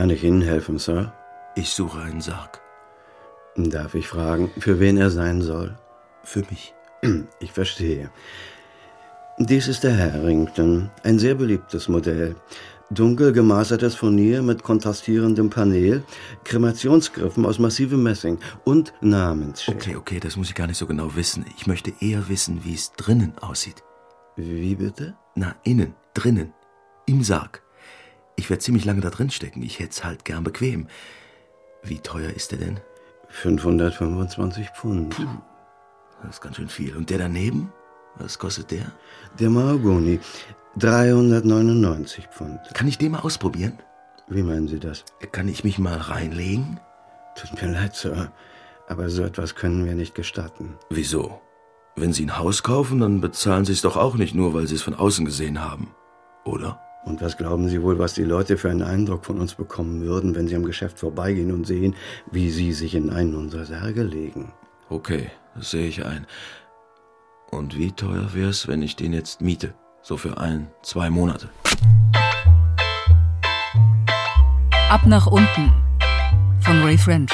Kann ich Ihnen helfen, Sir? Ich suche einen Sarg. Darf ich fragen, für wen er sein soll? Für mich. Ich verstehe. Dies ist der Harrington, ein sehr beliebtes Modell. Dunkel gemasertes Furnier mit kontrastierendem Panel, Kremationsgriffen aus massivem Messing und Namensschild. Okay, okay, das muss ich gar nicht so genau wissen. Ich möchte eher wissen, wie es drinnen aussieht. Wie bitte? Na, innen, drinnen, im Sarg. Ich werde ziemlich lange da drin stecken. Ich hätte es halt gern bequem. Wie teuer ist der denn? 525 Pfund. Puh, das ist ganz schön viel. Und der daneben? Was kostet der? Der Mahagoni. 399 Pfund. Kann ich den mal ausprobieren? Wie meinen Sie das? Kann ich mich mal reinlegen? Tut mir leid, Sir. Aber so etwas können wir nicht gestatten. Wieso? Wenn Sie ein Haus kaufen, dann bezahlen Sie es doch auch nicht nur, weil Sie es von außen gesehen haben. Oder? Und was glauben Sie wohl, was die Leute für einen Eindruck von uns bekommen würden, wenn sie am Geschäft vorbeigehen und sehen, wie Sie sich in einen unserer Särge legen? Okay, das sehe ich ein. Und wie teuer wäre es, wenn ich den jetzt miete? So für ein, zwei Monate. Ab nach unten von Ray French.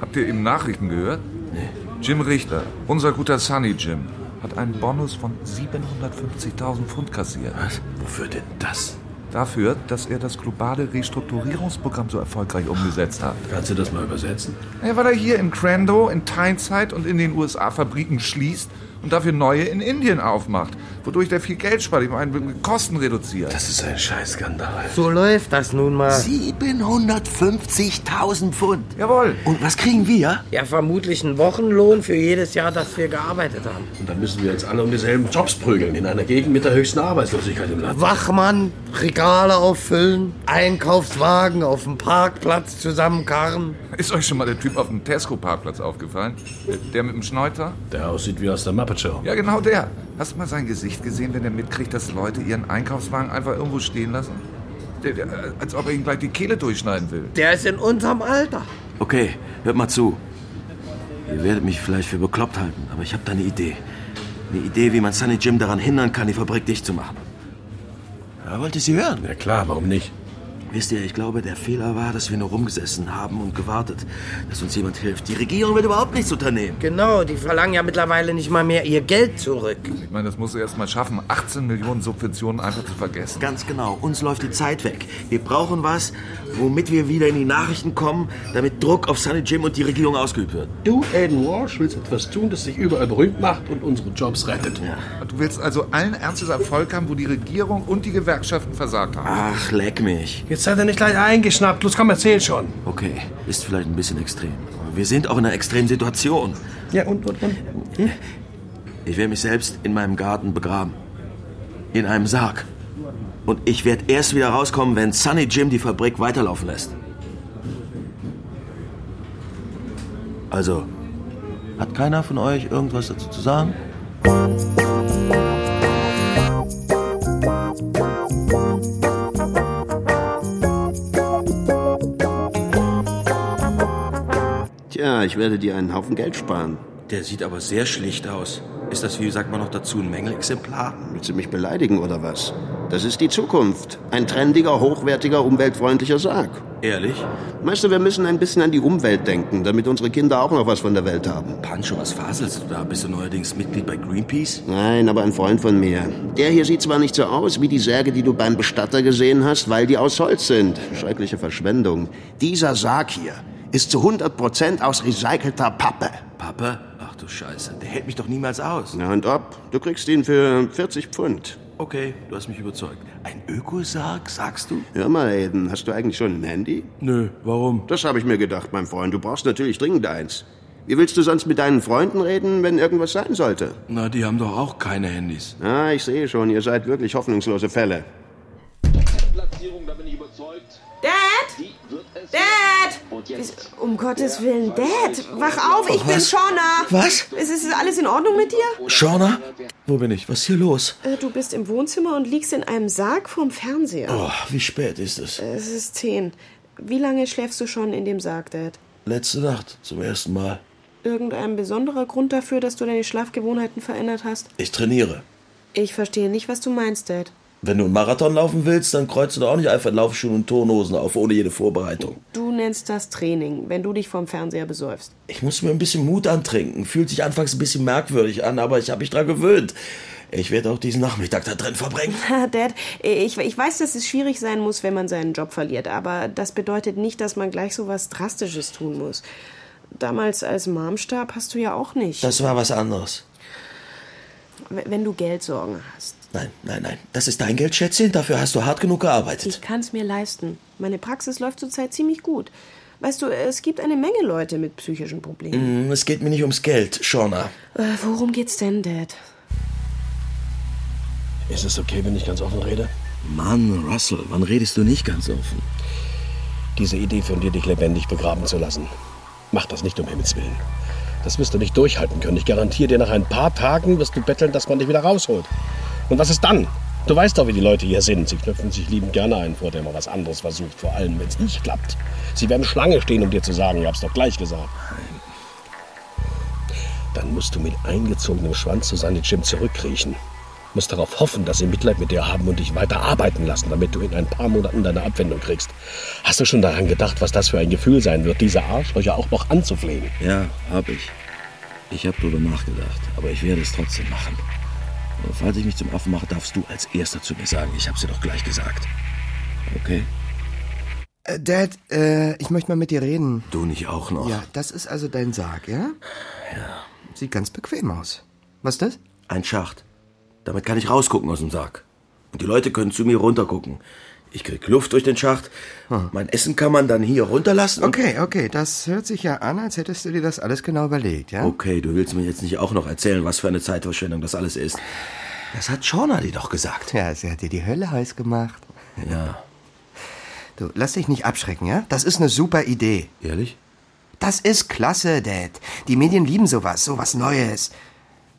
Habt ihr eben Nachrichten gehört? Nee. Jim Richter, unser guter Sunny Jim, hat einen Bonus von 750.000 Pfund kassiert. Was? Wofür denn das? Dafür, dass er das globale Restrukturierungsprogramm so erfolgreich umgesetzt hat. Kannst du das mal übersetzen? Ja, weil er hier in Crando, in Tyneside und in den USA Fabriken schließt und dafür neue in Indien aufmacht, wodurch der viel Geld spart, ich meine, Kosten reduziert. Das ist ein Scheißskandal. So läuft das nun mal. 750.000 Pfund. Jawohl. Und was kriegen wir? Ja, vermutlich ein Wochenlohn für jedes Jahr, das wir gearbeitet haben. Und dann müssen wir jetzt alle um dieselben Jobs prügeln, in einer Gegend mit der höchsten Arbeitslosigkeit im Land. Wachmann, Regale auffüllen, Einkaufswagen auf dem Parkplatz zusammenkarren. Ist euch schon mal der Typ auf dem Tesco-Parkplatz aufgefallen? Der mit dem Schneuter? Der aussieht wie aus der Muppet Show. Ja, genau der. Hast du mal sein Gesicht gesehen, wenn er mitkriegt, dass Leute ihren Einkaufswagen einfach irgendwo stehen lassen? Der, der, als ob er ihm gleich die Kehle durchschneiden will. Der ist in unserem Alter. Okay, hört mal zu. Ihr werdet mich vielleicht für bekloppt halten, aber ich habe da eine Idee. Eine Idee, wie man Sunny Jim daran hindern kann, die Fabrik dicht zu machen. Ja, wollt ihr sie hören? Ja klar, warum nicht? Wisst ihr, ich glaube, der Fehler war, dass wir nur rumgesessen haben und gewartet, dass uns jemand hilft. Die Regierung wird überhaupt nichts unternehmen. Genau, die verlangen ja mittlerweile nicht mal mehr ihr Geld zurück. Ich meine, das musst du erst mal schaffen, 18 Millionen Subventionen einfach zu vergessen. Ganz genau, uns läuft die Zeit weg. Wir brauchen was, womit wir wieder in die Nachrichten kommen, damit Druck auf Sunny Jim und die Regierung ausgeübt wird. Du, Aiden Walsh, willst etwas tun, das sich überall berühmt macht und unsere Jobs rettet. Ja. Du willst also allen Ernstes Erfolg haben, wo die Regierung und die Gewerkschaften versagt haben. Ach, leck mich. Jetzt seid ihr nicht gleich eingeschnappt. Los, komm, erzähl schon. Okay, ist vielleicht ein bisschen extrem. Aber wir sind auch in einer extremen Situation. Ja, und, und, und? Ich werde mich selbst in meinem Garten begraben. In einem Sarg. Und ich werde erst wieder rauskommen, wenn Sunny Jim die Fabrik weiterlaufen lässt. Also, hat keiner von euch irgendwas dazu zu sagen? Ich werde dir einen Haufen Geld sparen. Der sieht aber sehr schlicht aus. Ist das, wie sagt man noch dazu, ein Mängelexemplar? Willst du mich beleidigen oder was? Das ist die Zukunft. Ein trendiger, hochwertiger, umweltfreundlicher Sarg. Ehrlich? Du, wir müssen ein bisschen an die Umwelt denken, damit unsere Kinder auch noch was von der Welt haben. Pancho, was faselst du da? Bist du neuerdings Mitglied bei Greenpeace? Nein, aber ein Freund von mir. Der hier sieht zwar nicht so aus wie die Särge, die du beim Bestatter gesehen hast, weil die aus Holz sind. Schreckliche Verschwendung. Dieser Sarg hier ist zu 100% aus recycelter Pappe. Pappe? Ach du Scheiße, der hält mich doch niemals aus. Na und ob? Du kriegst ihn für 40 Pfund. Okay, du hast mich überzeugt. Ein Ökosarg, sagst du? Hör mal, Aiden, hast du eigentlich schon ein Handy? Nö, warum? Das habe ich mir gedacht, mein Freund. Du brauchst natürlich dringend eins. Wie willst du sonst mit deinen Freunden reden, wenn irgendwas sein sollte? Na, die haben doch auch keine Handys. Ah, ich sehe schon, ihr seid wirklich hoffnungslose Fälle. Dad? Dad! Um Gottes Willen, Dad, wach auf, ich bin Was? Shauna. Was? Ist, ist alles in Ordnung mit dir? Shauna? Wo bin ich? Was ist hier los? Äh, Du bist im Wohnzimmer und liegst in einem Sarg vorm Fernseher. Oh, wie spät ist es? Es ist zehn. Wie lange schläfst du schon in dem Sarg, Dad? Letzte Nacht, zum ersten Mal. Irgendein besonderer Grund dafür, dass du deine Schlafgewohnheiten verändert hast? Ich trainiere. Ich verstehe nicht, was du meinst, Dad. Wenn du einen Marathon laufen willst, dann kreuzt du doch auch nicht einfach in Laufschuhen und Turnhosen auf, ohne jede Vorbereitung. Du nennst das Training, wenn du dich vom Fernseher besäufst. Ich muss mir ein bisschen Mut antrinken. Fühlt sich anfangs ein bisschen merkwürdig an, aber ich habe mich dran gewöhnt. Ich werde auch diesen Nachmittag da drin verbringen. Dad, ich, ich weiß, dass es schwierig sein muss, wenn man seinen Job verliert, aber das bedeutet nicht, dass man gleich so was Drastisches tun muss. Damals als Mom starb, hast du ja auch nicht. Das war was anderes. Wenn du Geldsorgen hast. Nein, nein, nein. Das ist dein Geld, Schätzchen. Dafür hast du hart genug gearbeitet. Ich kann es mir leisten. Meine Praxis läuft zurzeit ziemlich gut. Weißt du, es gibt eine Menge Leute mit psychischen Problemen. Mm, Es geht mir nicht ums Geld, Shauna. Äh, worum geht's denn, Dad? Ist es okay, wenn ich ganz offen rede? Mann, Russell, wann redest du nicht ganz offen? Diese Idee von dir, dich lebendig begraben zu lassen. Mach das nicht um Himmels Willen. Das wirst du nicht durchhalten können. Ich garantiere dir, nach ein paar Tagen wirst du betteln, dass man dich wieder rausholt. Und was ist dann? Du weißt doch, wie die Leute hier sind. Sie knüpfen sich liebend gerne ein, vor der man was anderes versucht. Vor allem, wenn es nicht klappt. Sie werden Schlange stehen, um dir zu sagen, ich hab's doch gleich gesagt. Dann musst du mit eingezogenem Schwanz zu seinem Jim zurückkriechen. Musst darauf hoffen, dass sie Mitleid mit dir haben und dich weiter arbeiten lassen, damit du in ein paar Monaten deine Abwendung kriegst. Hast du schon daran gedacht, was das für ein Gefühl sein wird, diese Arschlöcher auch noch anzuflehen? Ja, hab ich. Ich hab drüber nachgedacht, aber ich werde es trotzdem machen. Falls ich mich zum Affen mache, darfst du als Erster zu mir sagen. Ich hab's dir doch gleich gesagt. Okay? Äh, Dad, äh, ich möchte mal mit dir reden. Du nicht auch noch? Ja, das ist also dein Sarg, ja? Ja. Sieht ganz bequem aus. Was ist das? Ein Schacht. Damit kann ich rausgucken aus dem Sarg. Und die Leute können zu mir runtergucken. Ich krieg Luft durch den Schacht. Mein Essen kann man dann hier runterlassen. Okay, okay, das hört sich ja an, als hättest du dir das alles genau überlegt, ja? Okay, du willst mir jetzt nicht auch noch erzählen, was für eine Zeitverschwendung das alles ist. Das hat Shauna dir doch gesagt. Ja, sie hat dir die Hölle heiß gemacht. Ja, Du, lass dich nicht abschrecken, ja? Das ist eine super Idee. ehrlich? Das ist klasse, Dad. Die Medien lieben sowas, sowas Neues.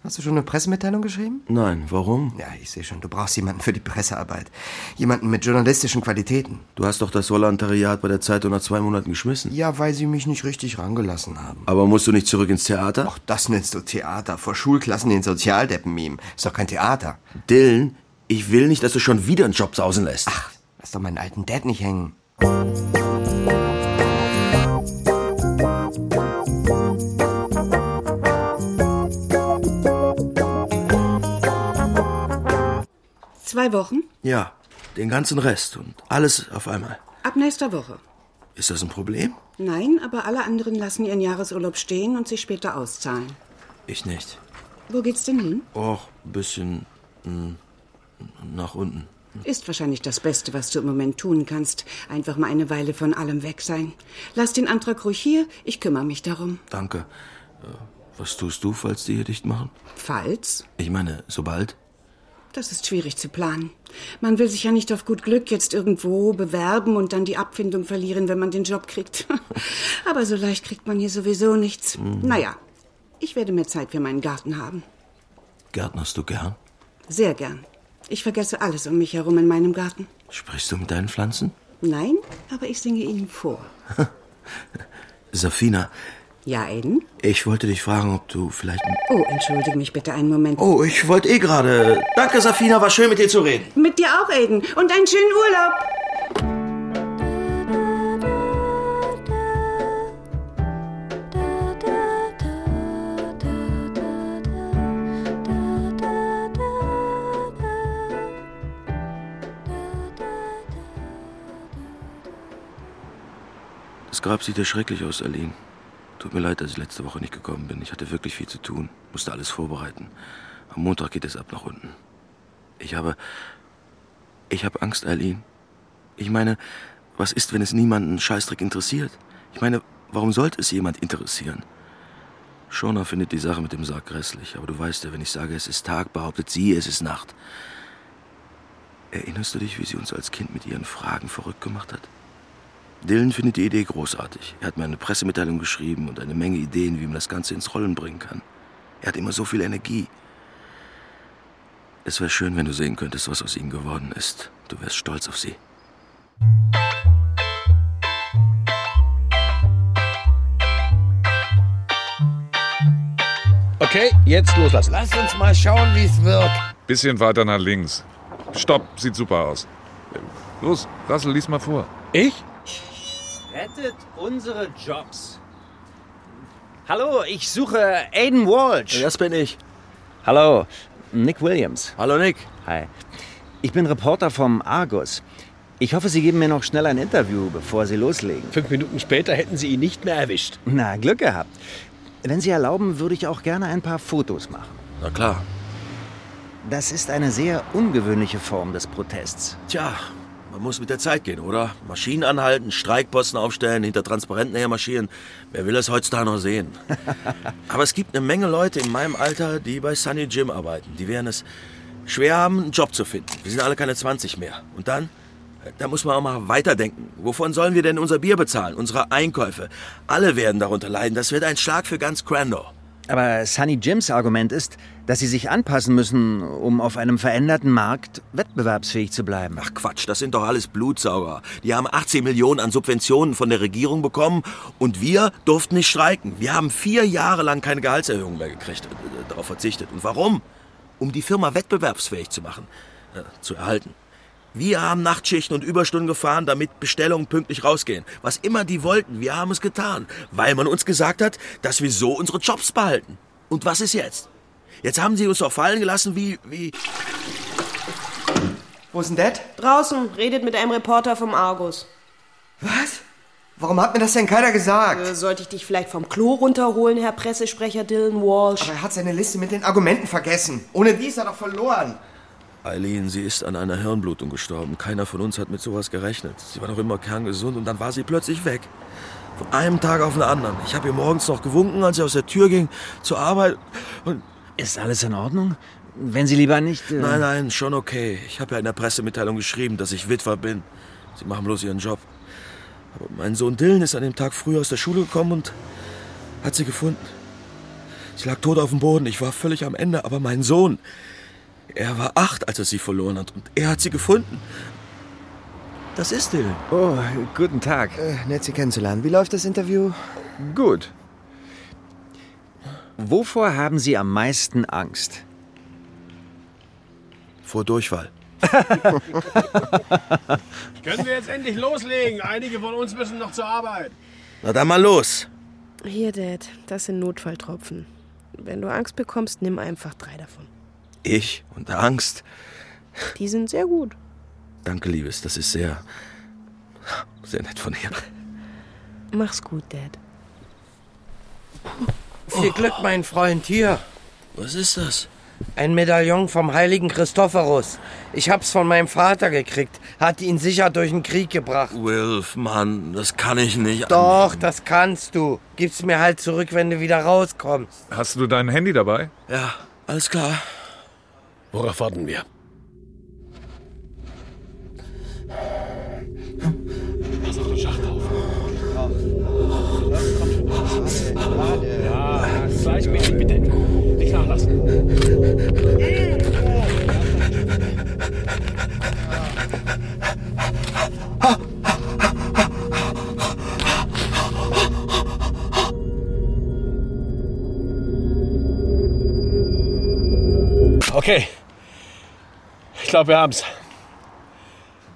Hast du schon eine Pressemitteilung geschrieben? Nein, warum? Ja, ich sehe schon, du brauchst jemanden für die Pressearbeit. Jemanden mit journalistischen Qualitäten. Du hast doch das Volontariat bei der Zeitung nach zwei Monaten geschmissen. Ja, weil sie mich nicht richtig rangelassen haben. Aber musst du nicht zurück ins Theater? Ach, das nennst du Theater. Vor Schulklassen den Sozialdeppen mimen. Ist doch kein Theater. Dylan, ich will nicht, dass du schon wieder einen Job sausen lässt. Ach, lass doch meinen alten Dad nicht hängen. Zwei Wochen? Ja, den ganzen Rest und alles auf einmal. Ab nächster Woche. Ist das ein Problem? Nein, aber alle anderen lassen ihren Jahresurlaub stehen und sich später auszahlen. Ich nicht. Wo geht's denn hin? Och, ein bisschen mm, nach unten. Ist wahrscheinlich das Beste, was du im Moment tun kannst. Einfach mal eine Weile von allem weg sein. Lass den Antrag ruhig hier, ich kümmere mich darum. Danke. Äh, Was tust du, falls die hier dicht machen? Falls? Ich meine, sobald? Das ist schwierig zu planen. Man will sich ja nicht auf gut Glück jetzt irgendwo bewerben und dann die Abfindung verlieren, wenn man den Job kriegt. Aber so leicht kriegt man hier sowieso nichts. Naja, ich werde mehr Zeit für meinen Garten haben. Gärtnerst du gern? Sehr gern. Ich vergesse alles um mich herum in meinem Garten. Sprichst du mit deinen Pflanzen? Nein, aber ich singe ihnen vor. Safina, Ja, Aiden? ich wollte dich fragen, ob du vielleicht... Oh, entschuldige mich bitte einen Moment. Oh, ich wollte eh gerade... Danke, Safina, war schön mit dir zu reden. Mit dir auch, Aiden. Und einen schönen Urlaub. Das Grab sieht ja schrecklich aus, Aline. Tut mir leid, dass ich letzte Woche nicht gekommen bin. Ich hatte wirklich viel zu tun, musste alles vorbereiten. Am Montag geht es ab nach unten. Ich habe... Ich habe Angst, Aline. Ich meine, was ist, wenn es niemanden Scheißdreck interessiert? Ich meine, warum sollte es jemand interessieren? Shona findet die Sache mit dem Sarg grässlich, aber du weißt ja, wenn ich sage, es ist Tag, behauptet sie, es ist Nacht. Erinnerst du dich, wie sie uns als Kind mit ihren Fragen verrückt gemacht hat? Dylan findet die Idee großartig. Er hat mir eine Pressemitteilung geschrieben und eine Menge Ideen, wie man das Ganze ins Rollen bringen kann. Er hat immer so viel Energie. Es wäre schön, wenn du sehen könntest, was aus ihnen geworden ist. Du wärst stolz auf sie. Okay, jetzt loslassen. Lass uns mal schauen, wie es wirkt. Bisschen weiter nach links. Stopp, sieht super aus. Los, Russell, lies mal vor. Ich? Rettet unsere Jobs. Hallo, ich suche Aiden Walsh. Das bin ich. Hallo, Nick Williams. Hallo Nick. Hi. Ich bin Reporter vom Argus. Ich hoffe, Sie geben mir noch schnell ein Interview, bevor Sie loslegen. Fünf Minuten später hätten Sie ihn nicht mehr erwischt. Na, Glück gehabt. Wenn Sie erlauben, würde ich auch gerne ein paar Fotos machen. Na klar. Das ist eine sehr ungewöhnliche Form des Protests. Tja, man muss mit der Zeit gehen, oder? Maschinen anhalten, Streikposten aufstellen, hinter Transparenten hermarschieren. Wer will das heutzutage noch sehen? Aber es gibt eine Menge Leute in meinem Alter, die bei Sunny Jim arbeiten. Die werden es schwer haben, einen Job zu finden. Wir sind alle keine 20 mehr. Und dann? Da muss man auch mal weiterdenken. Wovon sollen wir denn unser Bier bezahlen? Unsere Einkäufe? Alle werden darunter leiden. Das wird ein Schlag für ganz Crandall. Aber Sunny Jims Argument ist, dass sie sich anpassen müssen, um auf einem veränderten Markt wettbewerbsfähig zu bleiben. Ach Quatsch, das sind doch alles Blutsauger. Die haben 18 Millionen an Subventionen von der Regierung bekommen und wir durften nicht streiken. Wir haben vier Jahre lang keine Gehaltserhöhung mehr gekriegt, äh, darauf verzichtet. Und warum? Um die Firma wettbewerbsfähig zu machen, äh, zu erhalten. Wir haben Nachtschichten und Überstunden gefahren, damit Bestellungen pünktlich rausgehen. Was immer die wollten, wir haben es getan, weil man uns gesagt hat, dass wir so unsere Jobs behalten. Und was ist jetzt? Jetzt haben sie uns doch fallen gelassen wie, wie... Wo ist denn Dad? Draußen, redet mit einem Reporter vom Argus. Was? Warum hat mir das denn keiner gesagt? Äh, sollte ich dich vielleicht vom Klo runterholen, Herr Pressesprecher Dylan Walsh? Aber er hat seine Liste mit den Argumenten vergessen. Ohne die ist er doch verloren. Eileen, sie ist an einer Hirnblutung gestorben. Keiner von uns hat mit sowas gerechnet. Sie war doch immer kerngesund und dann war sie plötzlich weg. Von einem Tag auf den anderen. Ich habe ihr morgens noch gewunken, als sie aus der Tür ging zur Arbeit. Und Ist alles in Ordnung? Wenn Sie lieber nicht... Äh nein, nein, schon okay. Ich habe ja in der Pressemitteilung geschrieben, dass ich Witwer bin. Sie machen bloß ihren Job. Aber mein Sohn Dylan ist an dem Tag früh aus der Schule gekommen und hat sie gefunden. Sie lag tot auf dem Boden. Ich war völlig am Ende. Aber mein Sohn, er war acht, als er sie verloren hat. Und er hat sie gefunden. Das ist Dylan. Oh, guten Tag. Äh, nett, Sie kennenzulernen. Wie läuft das Interview? Gut. Wovor haben Sie am meisten Angst? Vor Durchfall. Können wir jetzt endlich loslegen? Einige von uns müssen noch zur Arbeit. Na dann mal los. Hier, Dad, das sind Notfalltropfen. Wenn du Angst bekommst, nimm einfach drei davon. Ich und Angst. Die sind sehr gut. Danke, Liebes. Das ist sehr, sehr nett von dir. Mach's gut, Dad. Viel Glück, mein Freund. Hier, Was ist das? ein Medaillon vom heiligen Christophorus. Ich hab's von meinem Vater gekriegt. Hat ihn sicher durch den Krieg gebracht. Wilf, Mann, das kann ich nicht. Doch, das kannst du. Gib's mir halt zurück, wenn du wieder rauskommst. Hast du dein Handy dabei? Ja, alles klar. Worauf warten wir? Pass auf den Schacht auf. Ja, gleichmäßig bitte. Nicht nachlassen. Okay. Ich glaube, wir haben's.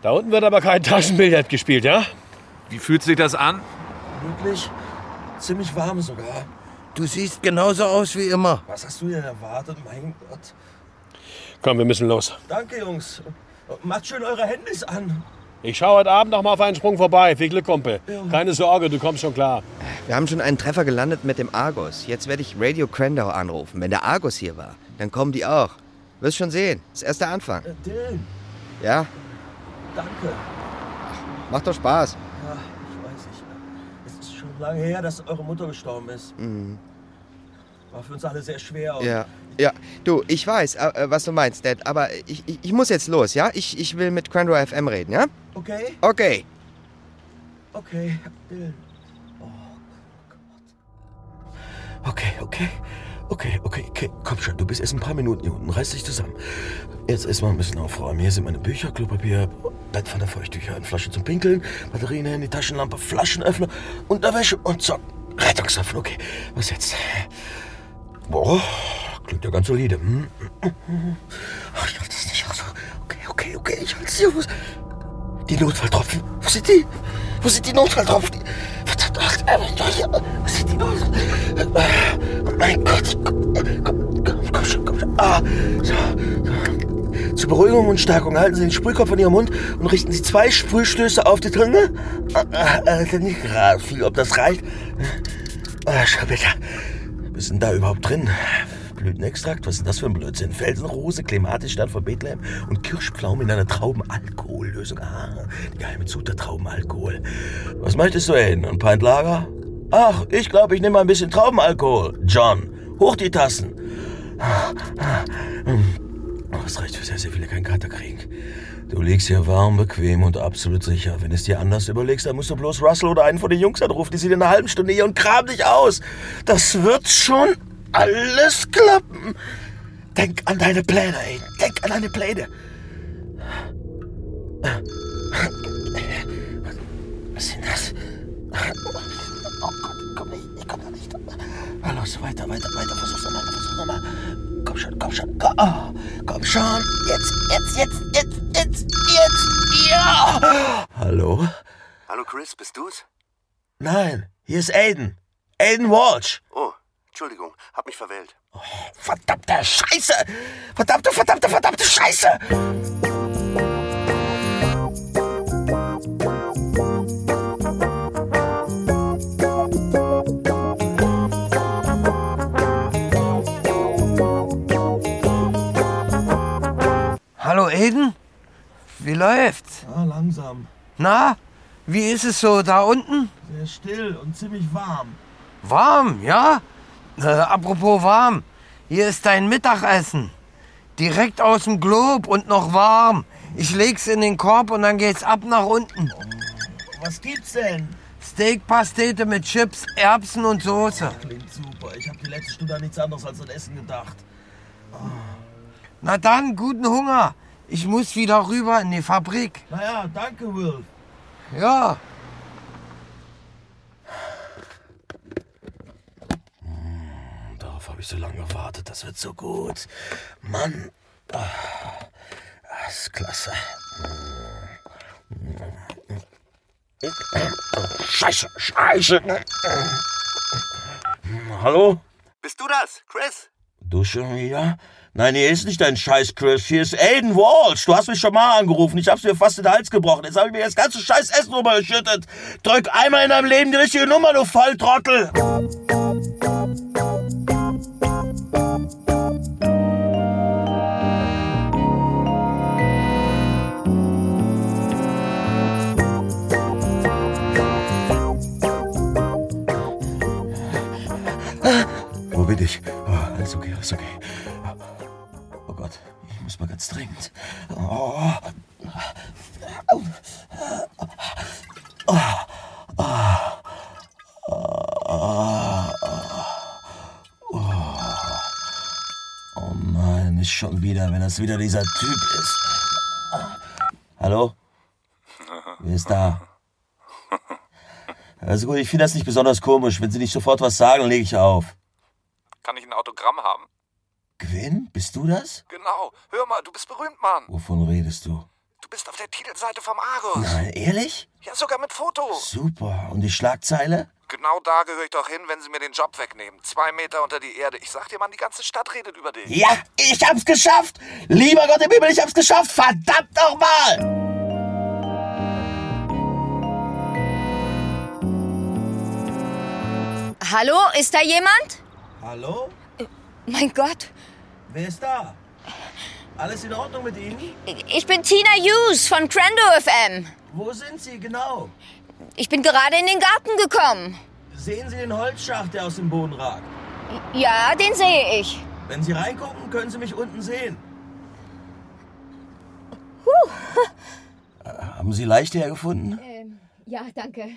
Da unten wird aber kein Taschenbillard gespielt, ja? Wie fühlt sich das an? Wirklich? Ziemlich warm sogar. Du siehst genauso aus wie immer. Was hast du denn erwartet? Mein Gott. Komm, wir müssen los. Danke, Jungs. Macht schön eure Handys an. Ich schaue heute Abend noch mal auf einen Sprung vorbei. Viel Glück, Kumpel. Keine Sorge, du kommst schon klar. Wir haben schon einen Treffer gelandet mit dem Argus. Jetzt werde ich Radio Crandau anrufen. Wenn der Argus hier war, dann kommen die auch. Wirst schon sehen. Das ist erst der Anfang. Äh, Dylan, Ja, danke. macht doch Spaß. Ja, ich weiß nicht. Es ist schon lange her, dass eure Mutter gestorben ist. War für uns alle sehr schwer. Mhm. Ja, ja. Du, ich weiß, äh, was du meinst, Dad, aber ich, ich, ich muss jetzt los, ja? Ich, ich will mit Crandau FM reden, ja? Okay, Okay. okay, Dylan. Oh Gott. Okay, okay. Okay, okay, okay. Komm schon, du bist erst ein paar Minuten hier unten. Reiß dich zusammen. Jetzt erstmal ein bisschen aufräumen. Hier sind meine Bücher, Klopapier, Bettpfanne, Feuchttücher, eine Flasche zum Pinkeln, Batterien, Handy, Taschenlampe, Flaschenöffner, Unterwäsche und so. Rettungsapfel, okay. Was jetzt? Boah, klingt ja ganz solide. Hm? Ach, ich schaff das nicht. Also, okay, okay, okay, ich halte sie aus. Die Notfalltropfen. Wo sind die? Wo sind die Notfalltropfen? Verdammt, ach, äh, wo sind die Notfalltropfen? Oh mein Gott. Komm, komm, komm schon, komm schon. Ah, so. Zur Beruhigung und Stärkung halten Sie den Sprühkopf an Ihrem Mund und richten Sie zwei Sprühstöße auf die Zunge. Äh, äh, nicht gerade viel, ob das reicht. Ah, schau bitte. Ist denn da überhaupt drin? Blütenextrakt? Was ist das für ein Blödsinn? Felsenrose, klimatisch statt von Bethlehem und Kirschpflaume in einer Traubenalkohollösung. Ah, die geheime Zutat Traubenalkohol. Was möchtest du hin? Ein Pint Lager? Ach, ich glaube, ich nehme mal ein bisschen Traubenalkohol. John, hoch die Tassen. Es reicht für sehr, sehr viele keinen Kater kriegen. Du liegst hier warm, bequem und absolut sicher. Wenn es dir anders überlegst, dann musst du bloß Russell oder einen von den Jungs anrufen. Die sind in einer halben Stunde hier und kram dich aus. Das wird schon alles klappen. Denk an deine Pläne, ey. Denk an deine Pläne. Was sind das? Oh Gott, komm nicht, ich komm da nicht. Los, weiter, weiter, weiter. Versuch's nochmal, versuch's nochmal. Komm schon, komm schon. Komm, oh, komm schon. Jetzt, jetzt, jetzt, jetzt, jetzt, jetzt. Ja! Hallo? Hallo Chris, bist du's? Nein, hier ist Aiden. Aiden Walsh. Oh, Entschuldigung, hab mich verwählt. Oh, verdammte Scheiße! Verdammte, verdammte, verdammte Scheiße! Hallo Eden? Wie läuft's? Ah, langsam. Na, wie ist es so da unten? Sehr still und ziemlich warm. Warm, ja? Äh, apropos warm, hier ist dein Mittagessen. Direkt aus dem Glob und noch warm. Ich leg's in den Korb und dann geht's ab nach unten. Was gibt's denn? Steakpastete mit Chips, Erbsen und Soße. Klingt super. Ich habe die letzte Stunde an nichts anderes als an Essen gedacht. Na dann, guten Hunger. Ich muss wieder rüber in die Fabrik. Naja, danke, Will. Ja. Darauf habe ich so lange gewartet. Das wird so gut. Mann. Ah, Das ist klasse. Scheiße, scheiße. Hallo? Bist du das, Chris? Du schon wieder? Nein, hier ist nicht dein Scheiß, Chris. Hier ist Aiden Walsh. Du hast mich schon mal angerufen. Ich hab's mir fast in den Hals gebrochen. Jetzt habe ich mir das ganze scheiß Essen rübergeschüttet. Drück einmal in deinem Leben die richtige Nummer, du Volltrottel. Wo bin ich? Oh, alles okay, alles okay. Oh Gott, ich muss mal ganz dringend. Oh. Oh nein, nicht schon wieder, wenn das wieder dieser Typ ist. Hallo? Wer ist da? Also gut, ich finde das nicht besonders komisch. Wenn Sie nicht sofort was sagen, lege ich auf. Kann ich ein Autogramm haben? Gwyn, bist du das? Genau. Hör mal, du bist berühmt, Mann. Wovon redest du? Du bist auf der Titelseite vom Argus. Nein, ehrlich? Ja, sogar mit Fotos. Super. Und die Schlagzeile? Genau da gehöre ich doch hin, wenn sie mir den Job wegnehmen. Zwei Meter unter die Erde. Ich sag dir, Mann, die ganze Stadt redet über dich. Ja, ich hab's geschafft! Lieber Gott im Himmel, ich hab's geschafft! Verdammt nochmal! Hallo, ist da jemand? Hallo? Mein Gott, Wer ist da? Alles in Ordnung mit Ihnen? ich bin Tina Hughes von Crando FM. Wo sind Sie genau? Ich bin gerade in den Garten gekommen. Sehen Sie den Holzschacht, der aus dem Boden ragt? Ja, den sehe ich. Wenn Sie reingucken, können Sie mich unten sehen. Äh, Haben Sie leicht hergefunden? Ähm, ja, danke.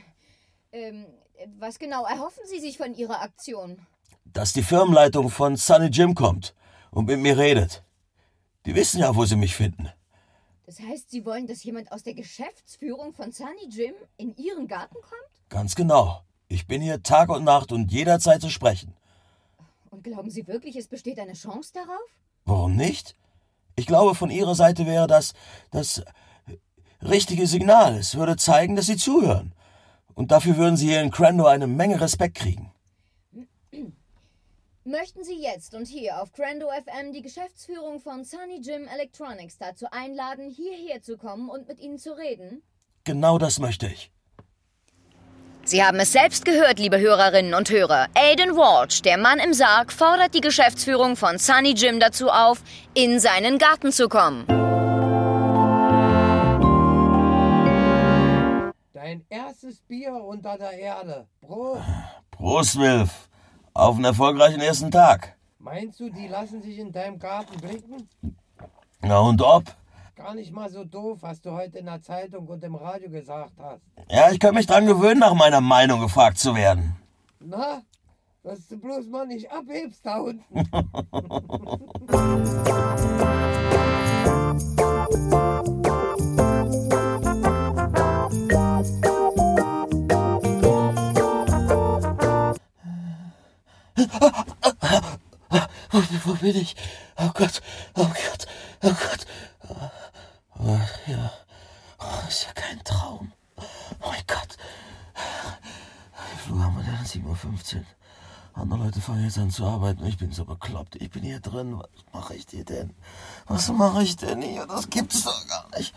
Ähm, was genau erhoffen Sie sich von Ihrer Aktion? Dass die Firmenleitung von Sunny Jim kommt und mit mir redet. Die wissen ja, wo sie mich finden. Das heißt, Sie wollen, dass jemand aus der Geschäftsführung von Sunny Jim in Ihren Garten kommt? Ganz genau. Ich bin hier Tag und Nacht und jederzeit zu sprechen. Und glauben Sie wirklich, es besteht eine Chance darauf? Warum nicht? Ich glaube, von Ihrer Seite wäre das das richtige Signal. Es würde zeigen, dass Sie zuhören. Und dafür würden Sie hier in Crando eine Menge Respekt kriegen. Möchten Sie jetzt und hier auf Crando FM die Geschäftsführung von Sunny Jim Electronics dazu einladen, hierher zu kommen und mit Ihnen zu reden? Genau das möchte ich. Sie haben es selbst gehört, liebe Hörerinnen und Hörer. Aiden Walsh, der Mann im Sarg, fordert die Geschäftsführung von Sunny Jim dazu auf, in seinen Garten zu kommen. Dein erstes Bier unter der Erde. Prost. Prost, Wilf. Auf einen erfolgreichen ersten Tag. Meinst du, die lassen sich in deinem Garten blicken? Na und ob? Gar nicht mal so doof, was du heute in der Zeitung und im Radio gesagt hast. Ja, ich könnte mich dran gewöhnen, nach meiner Meinung gefragt zu werden. Na, dass du bloß mal nicht abhebst da unten. Wo, wo bin ich? Oh Gott, oh Gott, oh Gott. Oh, ja, oh, ist ja kein Traum. Oh mein Gott. Wie Flug haben wir denn? 7.15 Uhr. Andere Leute fangen jetzt an zu arbeiten. Ich bin so bekloppt. Ich bin hier drin. Was mache ich hier denn? Was mache ich denn hier? Das gibt's doch gar nicht.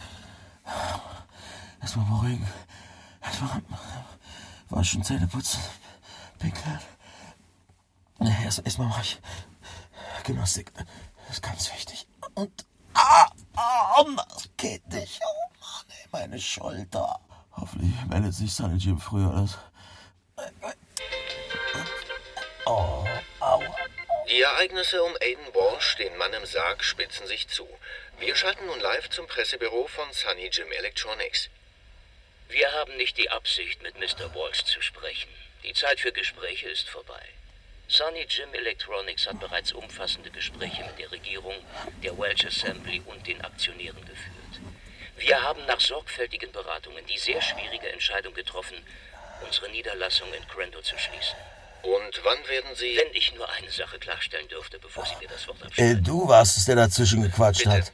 Erstmal beruhigen. Erstmal waschen, Zähne putzen, pinkeln. Erst, erstmal mache ich Gymnastik. Das ist ganz wichtig. Und ah, ah, das geht nicht. Oh Mann, ey, meine Schulter. Hoffentlich meldet sich Sunny Jim früher alles. Oh, au. Die Ereignisse um Aiden Walsh, den Mann im Sarg, spitzen sich zu. Wir schalten nun live zum Pressebüro von Sunny Jim Electronics. Wir haben nicht die Absicht, mit Mr. Walsh zu sprechen. Die Zeit für Gespräche ist vorbei. Sunny Jim Electronics hat bereits umfassende Gespräche mit der Regierung, der Welsh Assembly und den Aktionären geführt. Wir haben nach sorgfältigen Beratungen die sehr schwierige Entscheidung getroffen, unsere Niederlassung in Crando zu schließen. Und wann werden Sie... Wenn ich nur eine Sache klarstellen dürfte, bevor Sie mir das Wort Äh, abschneiden. du warst es, der dazwischen gequatscht Bitte. hat.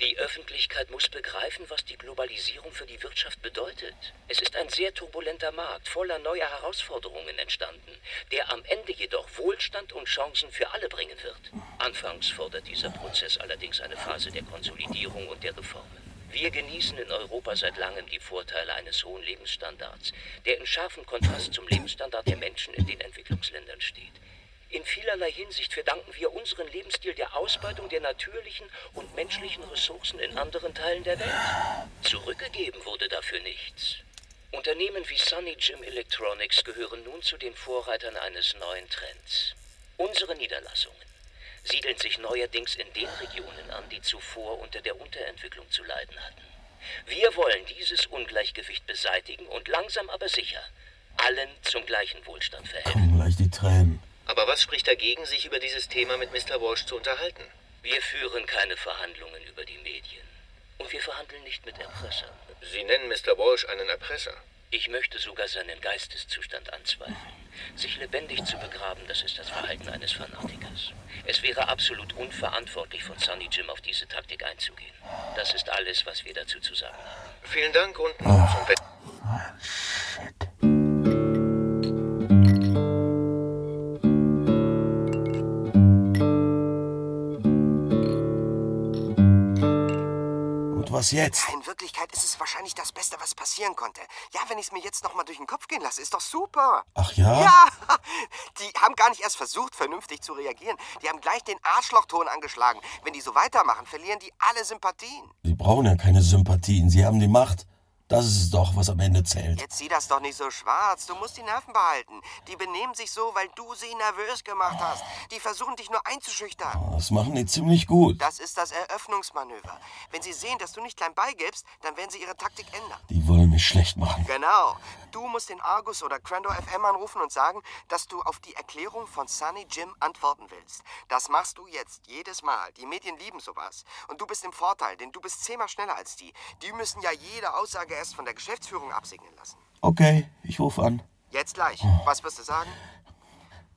Die Öffentlichkeit muss begreifen, was die Globalisierung für die Wirtschaft bedeutet. Es ist ein sehr turbulenter Markt, voller neuer Herausforderungen entstanden, der am Ende jedoch Wohlstand und Chancen für alle bringen wird. Anfangs fordert dieser Prozess allerdings eine Phase der Konsolidierung und der Reformen. Wir genießen in Europa seit langem die Vorteile eines hohen Lebensstandards, der in scharfem Kontrast zum Lebensstandard der Menschen in den Entwicklungsländern steht. In vielerlei Hinsicht verdanken wir unseren Lebensstil der Ausbeutung der natürlichen und menschlichen Ressourcen in anderen Teilen der Welt. Zurückgegeben wurde dafür nichts. Unternehmen wie Sunny Jim Electronics gehören nun zu den Vorreitern eines neuen Trends. Unsere Niederlassungen siedeln sich neuerdings in den Regionen an, die zuvor unter der Unterentwicklung zu leiden hatten. Wir wollen dieses Ungleichgewicht beseitigen und langsam aber sicher allen zum gleichen Wohlstand verhelfen. Kommen gleich die Tränen. Aber was spricht dagegen, sich über dieses Thema mit Mr. Walsh zu unterhalten? Wir führen keine Verhandlungen über die Medien. Und wir verhandeln nicht mit Erpressern. Sie nennen Mr. Walsh einen Erpresser. Ich möchte sogar seinen Geisteszustand anzweifeln. Sich lebendig zu begraben, das ist das Verhalten eines Fanatikers. Es wäre absolut unverantwortlich von Sunny Jim auf diese Taktik einzugehen. Das ist alles, was wir dazu zu sagen haben. Vielen Dank und nun zum was jetzt? In Wirklichkeit ist es wahrscheinlich das Beste, was passieren konnte. Ja, wenn ich es mir jetzt noch mal durch den Kopf gehen lasse, ist doch super. Ach ja? Ja, die haben gar nicht erst versucht, vernünftig zu reagieren. Die haben gleich den Arschlochton angeschlagen. Wenn die so weitermachen, verlieren die alle Sympathien. Sie brauchen ja keine Sympathien. Sie haben die Macht. Das ist es doch, was am Ende zählt. Jetzt sieh das doch nicht so schwarz. Du musst die Nerven behalten. Die benehmen sich so, weil du sie nervös gemacht hast. Die versuchen dich nur einzuschüchtern. Das machen die ziemlich gut. Das ist das Eröffnungsmanöver. Wenn sie sehen, dass du nicht klein beigibst, dann werden sie ihre Taktik ändern. Die wollen mich schlecht machen. Genau. Du musst den Argus oder Crando FM anrufen und sagen, dass du auf die Erklärung von Sunny Jim antworten willst. Das machst du jetzt jedes Mal. Die Medien lieben sowas. Und du bist im Vorteil, denn du bist zehnmal schneller als die. Die müssen ja jede Aussage erst von der Geschäftsführung absegnen lassen. Okay, ich rufe an. Jetzt gleich. Was wirst du sagen?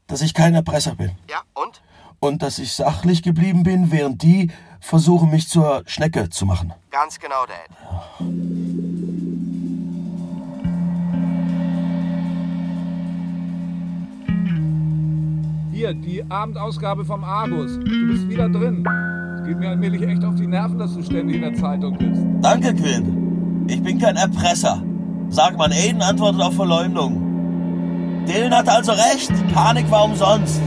Dass ich kein Erpresser bin. Ja, und? Und dass ich sachlich geblieben bin, während die versuchen, mich zur Schnecke zu machen. Ganz genau, Dad. Hier, die Abendausgabe vom Argus. Du bist wieder drin. Es geht mir allmählich echt auf die Nerven, dass du ständig in der Zeitung bist. Danke, Quinn. Ich bin kein Erpresser. Sag mal, Aiden antwortet auf Verleumdung. Dylan hatte also recht. Panik war umsonst.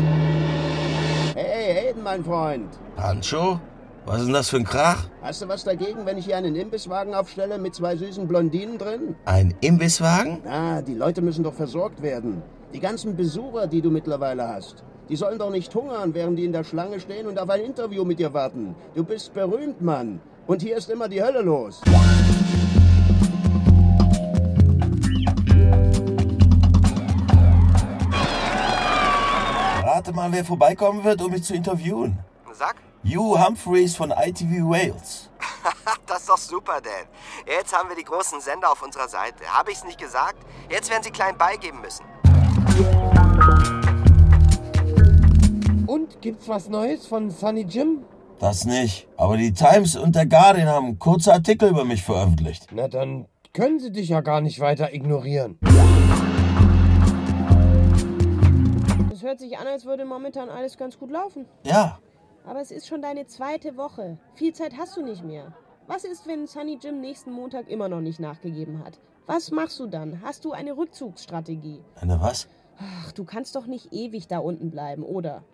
Hey, Aiden, mein Freund. Pancho? Was ist denn das für ein Krach? Hast du was dagegen, wenn ich hier einen Imbisswagen aufstelle mit zwei süßen Blondinen drin? Ein Imbisswagen? Ah, die Leute müssen doch versorgt werden. Die ganzen Besucher, die du mittlerweile hast. Die sollen doch nicht hungern, während die in der Schlange stehen und auf ein Interview mit dir warten. Du bist berühmt, Mann. Und hier ist immer die Hölle los. Rate mal, wer vorbeikommen wird, um mich zu interviewen. Sag. Hugh Humphreys von ITV Wales. das ist doch super, Dad. Jetzt haben wir die großen Sender auf unserer Seite. Habe ich's nicht gesagt? Jetzt werden sie klein beigeben müssen. Gibt's was Neues von Sunny Jim? Das nicht. Aber die Times und der Guardian haben kurze Artikel über mich veröffentlicht. Na dann können sie dich ja gar nicht weiter ignorieren. Es hört sich an, als würde momentan alles ganz gut laufen. Ja. Aber es ist schon deine zweite Woche. Viel Zeit hast du nicht mehr. Was ist, wenn Sunny Jim nächsten Montag immer noch nicht nachgegeben hat? Was machst du dann? Hast du eine Rückzugsstrategie? Eine was? Ach, du kannst doch nicht ewig da unten bleiben, oder?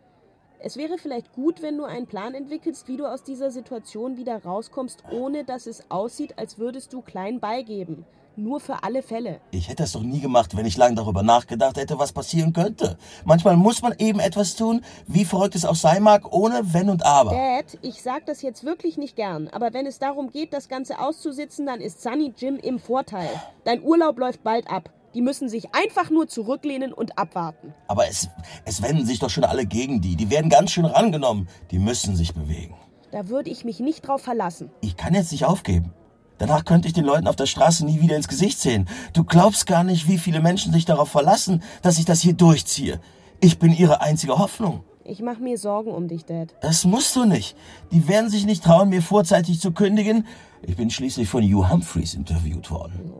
Es wäre vielleicht gut, wenn du einen Plan entwickelst, wie du aus dieser Situation wieder rauskommst, ohne dass es aussieht, als würdest du klein beigeben. Nur für alle Fälle. Ich hätte das doch nie gemacht, wenn ich lange darüber nachgedacht hätte, was passieren könnte. Manchmal muss man eben etwas tun, wie verrückt es auch sein mag, ohne Wenn und Aber. Dad, ich sag das jetzt wirklich nicht gern, aber wenn es darum geht, das Ganze auszusitzen, dann ist Sunny Jim im Vorteil. Dein Urlaub läuft bald ab. Die müssen sich einfach nur zurücklehnen und abwarten. Aber es, es wenden sich doch schon alle gegen die. Die werden ganz schön rangenommen. Die müssen sich bewegen. Da würde ich mich nicht drauf verlassen. Ich kann jetzt nicht aufgeben. Danach könnte ich den Leuten auf der Straße nie wieder ins Gesicht sehen. Du glaubst gar nicht, wie viele Menschen sich darauf verlassen, dass ich das hier durchziehe. Ich bin ihre einzige Hoffnung. Ich mache mir Sorgen um dich, Dad. Das musst du nicht. Die werden sich nicht trauen, mir vorzeitig zu kündigen. Ich bin schließlich von Hugh Humphreys interviewt worden.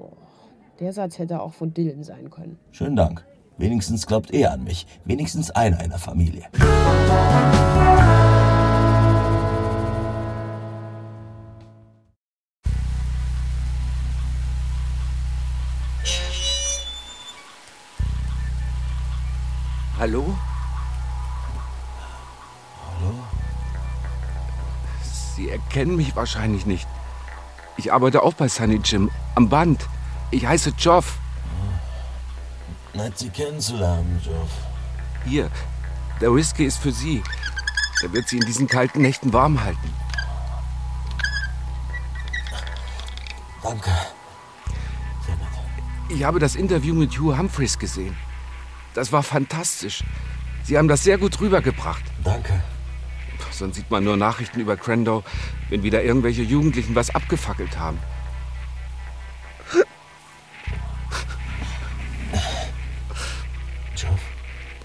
Der Satz hätte auch von Dylan sein können. Schönen Dank. Wenigstens glaubt er an mich. Wenigstens einer in der Familie. Hallo? Hallo? Sie erkennen mich wahrscheinlich nicht. Ich arbeite auch bei Sunny Jim am Band. Ich heiße Joff. Nett, Sie kennenzulernen, Joff. Hier, der Whisky ist für Sie. Er wird Sie in diesen kalten Nächten warm halten. Danke. Ich habe das Interview mit Hugh Humphreys gesehen. Das war fantastisch. Sie haben das sehr gut rübergebracht. Danke. Sonst sieht man nur Nachrichten über Crandall, wenn wieder irgendwelche Jugendlichen was abgefackelt haben.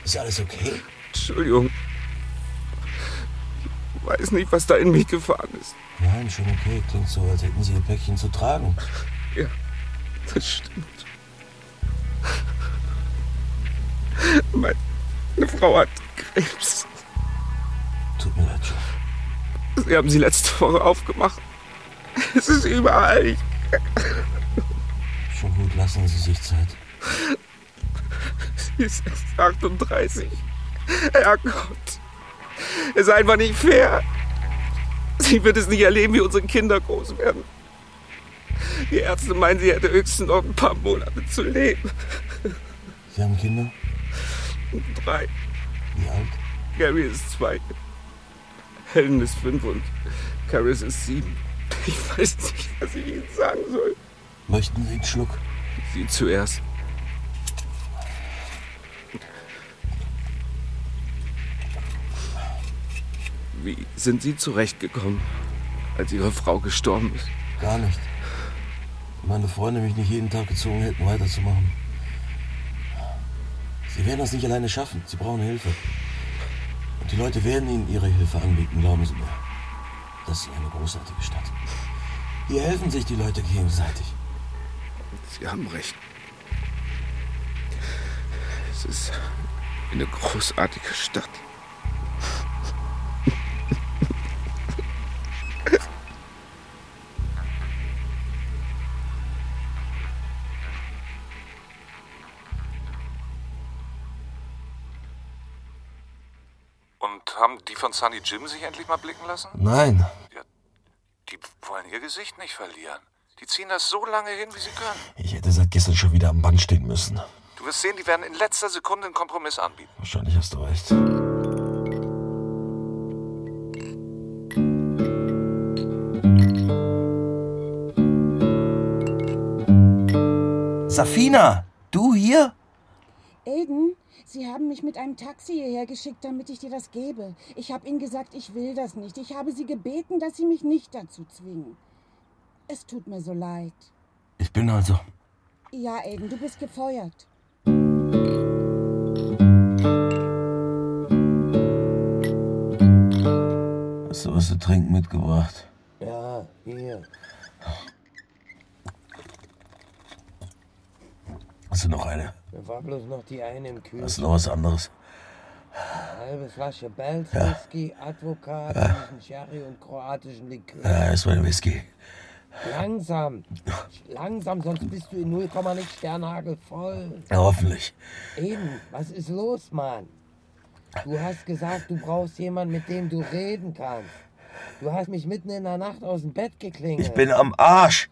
Ist alles okay? Entschuldigung. Ich weiß nicht, was da in mich gefahren ist. Nein, schon okay. Klingt so, als hätten Sie Ihr Päckchen zu tragen. Ja, das stimmt. Meine Frau hat Krebs. Tut mir leid, Joff. Sie haben sie letzte Woche aufgemacht. Es ist überall. Ich Schon gut, lassen Sie sich Zeit. Sie ist erst 38. Herrgott. Es ist einfach nicht fair. Sie wird es nicht erleben, wie unsere Kinder groß werden. Die Ärzte meinen, sie hätte höchstens noch ein paar Monate zu leben. Sie haben Kinder? Drei. Wie alt? Gary ist zwei. Helen ist fünf und Caris ist sieben. Ich weiß nicht, was ich Ihnen sagen soll. Möchten Sie einen Schluck? Sie zuerst. Wie sind Sie zurechtgekommen, als Ihre Frau gestorben ist? Gar nicht. Meine Freunde mich nicht jeden Tag gezwungen hätten, weiterzumachen. Sie werden das nicht alleine schaffen. Sie brauchen Hilfe. Und die Leute werden Ihnen ihre Hilfe anbieten, glauben Sie mir. Das ist eine großartige Stadt. Hier helfen sich die Leute gegenseitig. Sie haben recht. Es ist eine großartige Stadt. Haben die von Sunny Jim sich endlich mal blicken lassen? Nein. Die wollen ihr Gesicht nicht verlieren. Die ziehen das so lange hin, wie sie können. Ich hätte seit gestern schon wieder am Band stehen müssen. Du wirst sehen, die werden in letzter Sekunde einen Kompromiss anbieten. Wahrscheinlich hast du recht. Safina, du hier? Aiden, Sie haben mich mit einem Taxi hierher geschickt, damit ich dir das gebe. Ich habe Ihnen gesagt, ich will das nicht. Ich habe Sie gebeten, dass Sie mich nicht dazu zwingen. Es tut mir so leid. Ich bin also. Ja, Aiden, du bist gefeuert. Hast du was zu trinken mitgebracht? Ja, hier. Hast du noch eine? Da war bloß noch die eine im Kühlschrank. Hast du noch was anderes? Eine halbe Flasche Bells Ja. Whisky, Advokat, Ja. Sherry und kroatischen Likör. Ja, ist mein Whisky. Langsam, langsam, sonst bist du in 0, nicht Sternhagel voll. Ja, hoffentlich. Eben, was ist los, Mann? Du hast gesagt, du brauchst jemanden, mit dem du reden kannst. Du hast mich mitten in der Nacht aus dem Bett geklingelt. Ich bin am Arsch.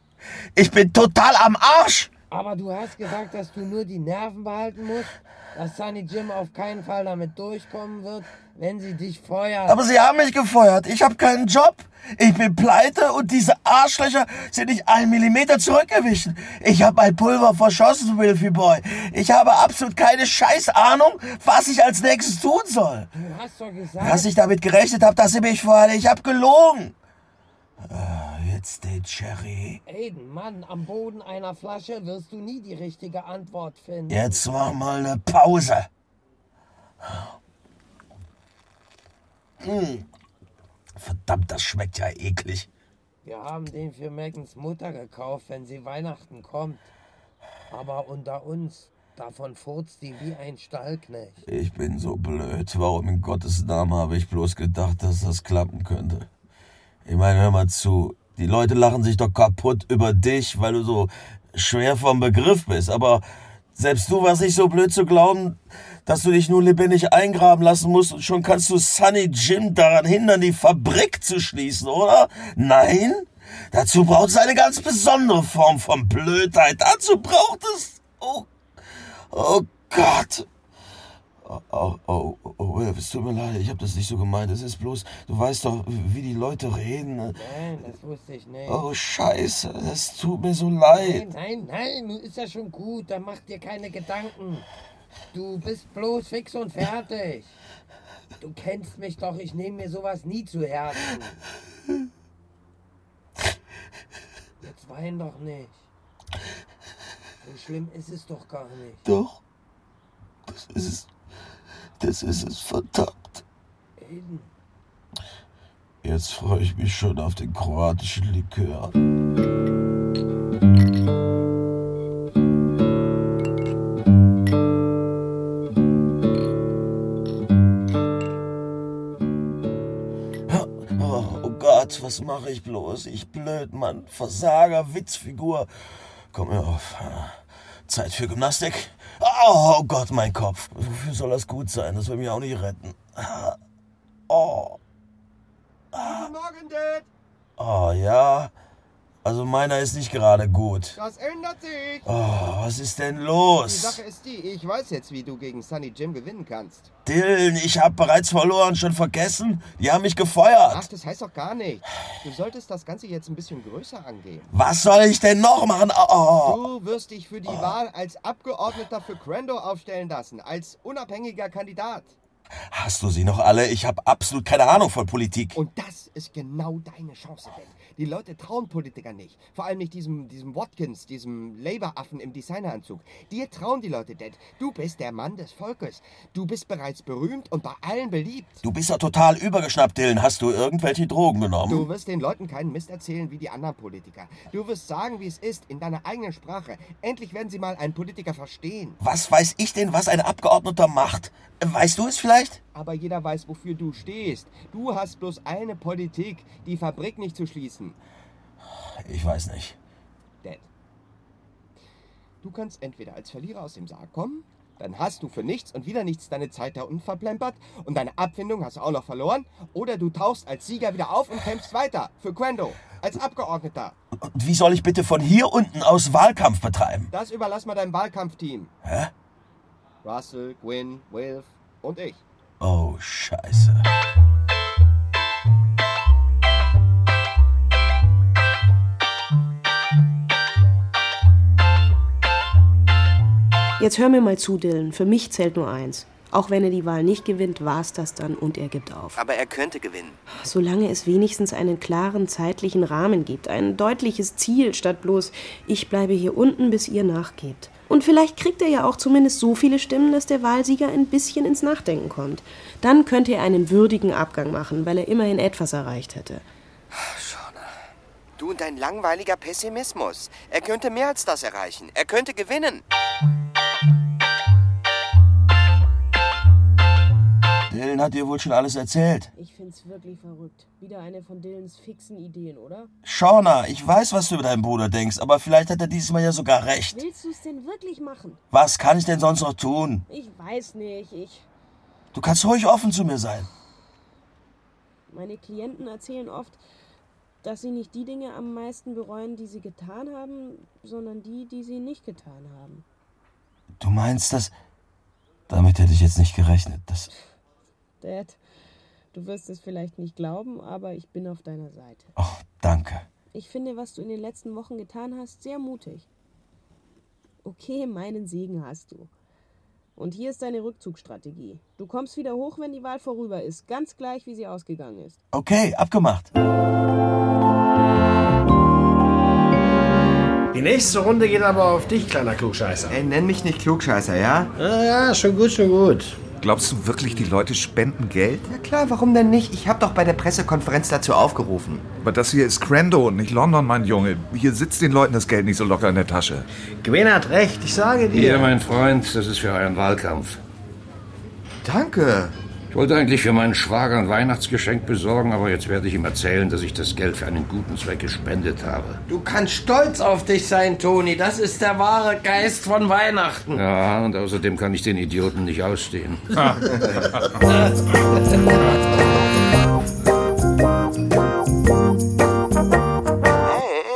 Ich bin total am Arsch. Aber du hast gesagt, dass du nur die Nerven behalten musst, dass Sunny Jim auf keinen Fall damit durchkommen wird, wenn sie dich feuert. Aber sie haben mich gefeuert. Ich habe keinen Job. Ich bin pleite und diese Arschlöcher sind nicht einen Millimeter zurückgewichen. Ich habe mein Pulver verschossen, Wilfie Boy. Ich habe absolut keine Scheißahnung, was ich als nächstes tun soll. Du hast doch gesagt... Dass ich damit gerechnet habe, dass sie mich feuern. Ich habe gelogen. Ah, jetzt den Cherry. Aiden, Mann, am Boden einer Flasche wirst du nie die richtige Antwort finden. Jetzt mach mal eine Pause. Hm. Verdammt, das schmeckt ja eklig. Wir haben den für Megans Mutter gekauft, wenn sie Weihnachten kommt. Aber unter uns, davon furzt die wie ein Stallknecht. Ich bin so blöd. Warum in Gottes Namen habe ich bloß gedacht, dass das klappen könnte? Ich meine, hör mal zu. Die Leute lachen sich doch kaputt über dich, weil du so schwer vom Begriff bist. Aber selbst du warst nicht so blöd zu glauben, dass du dich nur lebendig eingraben lassen musst und schon kannst du Sunny Jim daran hindern, die Fabrik zu schließen, oder? Nein? Dazu braucht es eine ganz besondere Form von Blödheit. Dazu braucht es... Oh, oh Gott. Oh, oh, oh, oh, es tut mir leid, ich habe das nicht so gemeint. Es ist bloß, du weißt doch, wie die Leute reden. Nein, das wusste ich nicht. Oh, Scheiße, das tut mir so Nein, leid. nein, nein, nun ist ja schon gut, dann mach dir keine Gedanken. Du bist bloß fix und fertig. Du kennst mich doch, ich nehme mir sowas nie zu Herzen. Jetzt wein doch nicht. So schlimm ist es doch gar nicht. Doch. Das ist es. Das ist es, verdammt. Aiden, Jetzt freue ich mich schon auf den kroatischen Likör. Oh, oh Gott, was mache ich bloß? Ich blöd, Mann. Versager, Witzfigur. Komm mir auf. Zeit für Gymnastik. Oh, Gott, mein Kopf. Wofür soll das gut sein? Das will mich auch nicht retten. Oh. Guten Morgen, Dad. Oh ja. Also meiner ist nicht gerade gut. Das ändert sich. Oh, was ist denn Die los? Sache ist die, ich weiß jetzt, wie du gegen Sunny Jim gewinnen kannst. Dylan, ich habe bereits verloren, schon vergessen. Die haben mich gefeuert. Ach, das heißt doch gar nicht. Du solltest das Ganze jetzt ein bisschen größer angehen. Was soll ich denn noch machen? Oh. Du wirst dich für die Wahl als Abgeordneter für Crando aufstellen lassen, als unabhängiger Kandidat. Hast du sie noch alle? Ich habe absolut keine Ahnung von Politik. Und das ist genau deine Chance, Ben. Die Leute trauen Politikern nicht. Vor allem nicht diesem, diesem Watkins, diesem Labour-Affen im Designeranzug. Dir trauen die Leute, Dad. Du bist der Mann des Volkes. Du bist bereits berühmt und bei allen beliebt. Du bist ja total übergeschnappt, Dylan. Hast du irgendwelche Drogen genommen? Du wirst den Leuten keinen Mist erzählen wie die anderen Politiker. Du wirst sagen, wie es ist, in deiner eigenen Sprache. Endlich werden sie mal einen Politiker verstehen. Was weiß ich denn, was ein Abgeordneter macht? Weißt du es vielleicht? Aber jeder weiß, wofür du stehst. Du hast bloß eine Politik, die Fabrik nicht zu schließen. Ich weiß nicht. Dad, du kannst entweder als Verlierer aus dem Sarg kommen, dann hast du für nichts und wieder nichts deine Zeit da unten verplempert und deine Abfindung hast du auch noch verloren, oder du tauchst als Sieger wieder auf und kämpfst weiter für Quendo als Abgeordneter. Und wie soll ich bitte von hier unten aus Wahlkampf betreiben? Das überlass mal deinem Wahlkampfteam. Hä? Russell, Gwyn, Wilf und ich. Oh, scheiße. Jetzt hör mir mal zu, Dylan. Für mich zählt nur eins. Auch wenn er die Wahl nicht gewinnt, war's das dann und er gibt auf. Aber er könnte gewinnen. Solange es wenigstens einen klaren zeitlichen Rahmen gibt, ein deutliches Ziel, statt bloß, ich bleibe hier unten, bis ihr nachgebt. Und vielleicht kriegt er ja auch zumindest so viele Stimmen, dass der Wahlsieger ein bisschen ins Nachdenken kommt. Dann könnte er einen würdigen Abgang machen, weil er immerhin etwas erreicht hätte. Du und dein langweiliger Pessimismus. Er könnte mehr als das erreichen. Er könnte gewinnen. Dylan hat dir wohl schon alles erzählt. Ich find's wirklich verrückt. Wieder eine von Dylans fixen Ideen, oder? Shauna, ich weiß, was du über deinen Bruder denkst, aber vielleicht hat er dieses Mal ja sogar recht. Willst du's denn wirklich machen? Was kann ich denn sonst noch tun? Ich weiß nicht. Ich. Du kannst ruhig offen zu mir sein. Meine Klienten erzählen oft, dass sie nicht die Dinge am meisten bereuen, die sie getan haben, sondern die, die sie nicht getan haben. Du meinst das? Damit hätte ich jetzt nicht gerechnet. Das. Dad, du wirst es vielleicht nicht glauben, aber ich bin auf deiner Seite. Oh, danke. Ich finde, was du in den letzten Wochen getan hast, sehr mutig. Okay, meinen Segen hast du. Und hier ist deine Rückzugsstrategie. Du kommst wieder hoch, wenn die Wahl vorüber ist, ganz gleich, wie sie ausgegangen ist. Okay, abgemacht. Die nächste Runde geht aber auf dich, kleiner Klugscheißer. Ey, nenn mich nicht Klugscheißer, ja? Ja, ja, schon gut, schon gut. Glaubst du wirklich, die Leute spenden Geld? Ja klar, warum denn nicht? Ich habe doch bei der Pressekonferenz dazu aufgerufen. Aber das hier ist Crando und nicht London, mein Junge. Hier sitzt den Leuten das Geld nicht so locker in der Tasche. Gwen hat recht, ich sage dir. Hier, mein Freund, das ist für euren Wahlkampf. Danke. Ich wollte eigentlich für meinen Schwager ein Weihnachtsgeschenk besorgen, aber jetzt werde ich ihm erzählen, dass ich das Geld für einen guten Zweck gespendet habe. Du kannst stolz auf dich sein, Toni. Das ist der wahre Geist von Weihnachten. Ja, und außerdem kann ich den Idioten nicht ausstehen. Hey,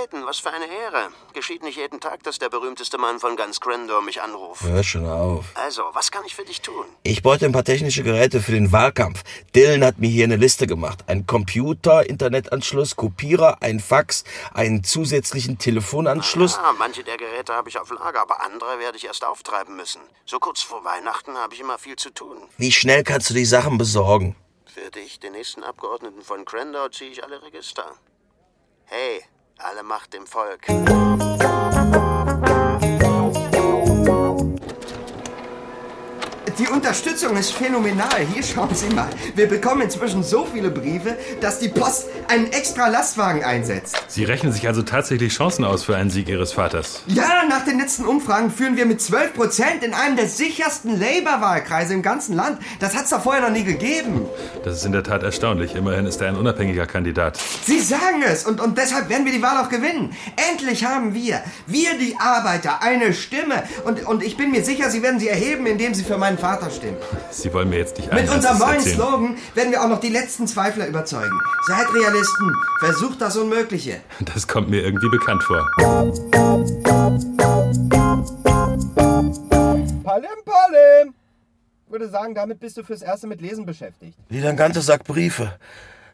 Aiden, was für eine Ehre. Geschieht nicht jeden Tag, dass der berühmteste Mann von ganz Crendor mich anruft. Hör schon auf. Also, was kann ich für dich tun? Ich wollte ein paar technische Geräte für den Wahlkampf. Dylan hat mir hier eine Liste gemacht. Ein Computer, Internetanschluss, Kopierer, ein Fax, einen zusätzlichen Telefonanschluss. Ja, manche der Geräte habe ich auf Lager, aber andere werde ich erst auftreiben müssen. So kurz vor Weihnachten habe ich immer viel zu tun. Wie schnell kannst du die Sachen besorgen? Für dich, den nächsten Abgeordneten von Crendor, ziehe ich alle Register. Hey, alle Macht dem Volk. Die Unterstützung ist phänomenal. Hier schauen Sie mal. Wir bekommen inzwischen so viele Briefe, dass die Post einen extra Lastwagen einsetzt. Sie rechnen sich also tatsächlich Chancen aus für einen Sieg Ihres Vaters. Ja, nach den letzten Umfragen führen wir mit 12 Prozent in einem der sichersten Labour-Wahlkreise im ganzen Land. Das hat's doch vorher noch nie gegeben. Das ist in der Tat erstaunlich. Immerhin ist er ein unabhängiger Kandidat. Sie sagen es und, und deshalb werden wir die Wahl auch gewinnen. Endlich haben wir, wir die Arbeiter, eine Stimme. Und, und ich bin mir sicher, Sie werden sie erheben, indem Sie für meinen Vater stimmen. Sie wollen mir jetzt nicht Mit unserem neuen erzählen. Slogan werden wir auch noch die letzten Zweifler überzeugen. Seid Realisten, versucht das Unmögliche. Das kommt mir irgendwie bekannt vor. Palim, Palim! Ich würde sagen, damit bist du fürs Erste mit Lesen beschäftigt. Wieder ein ganzer Sack Briefe.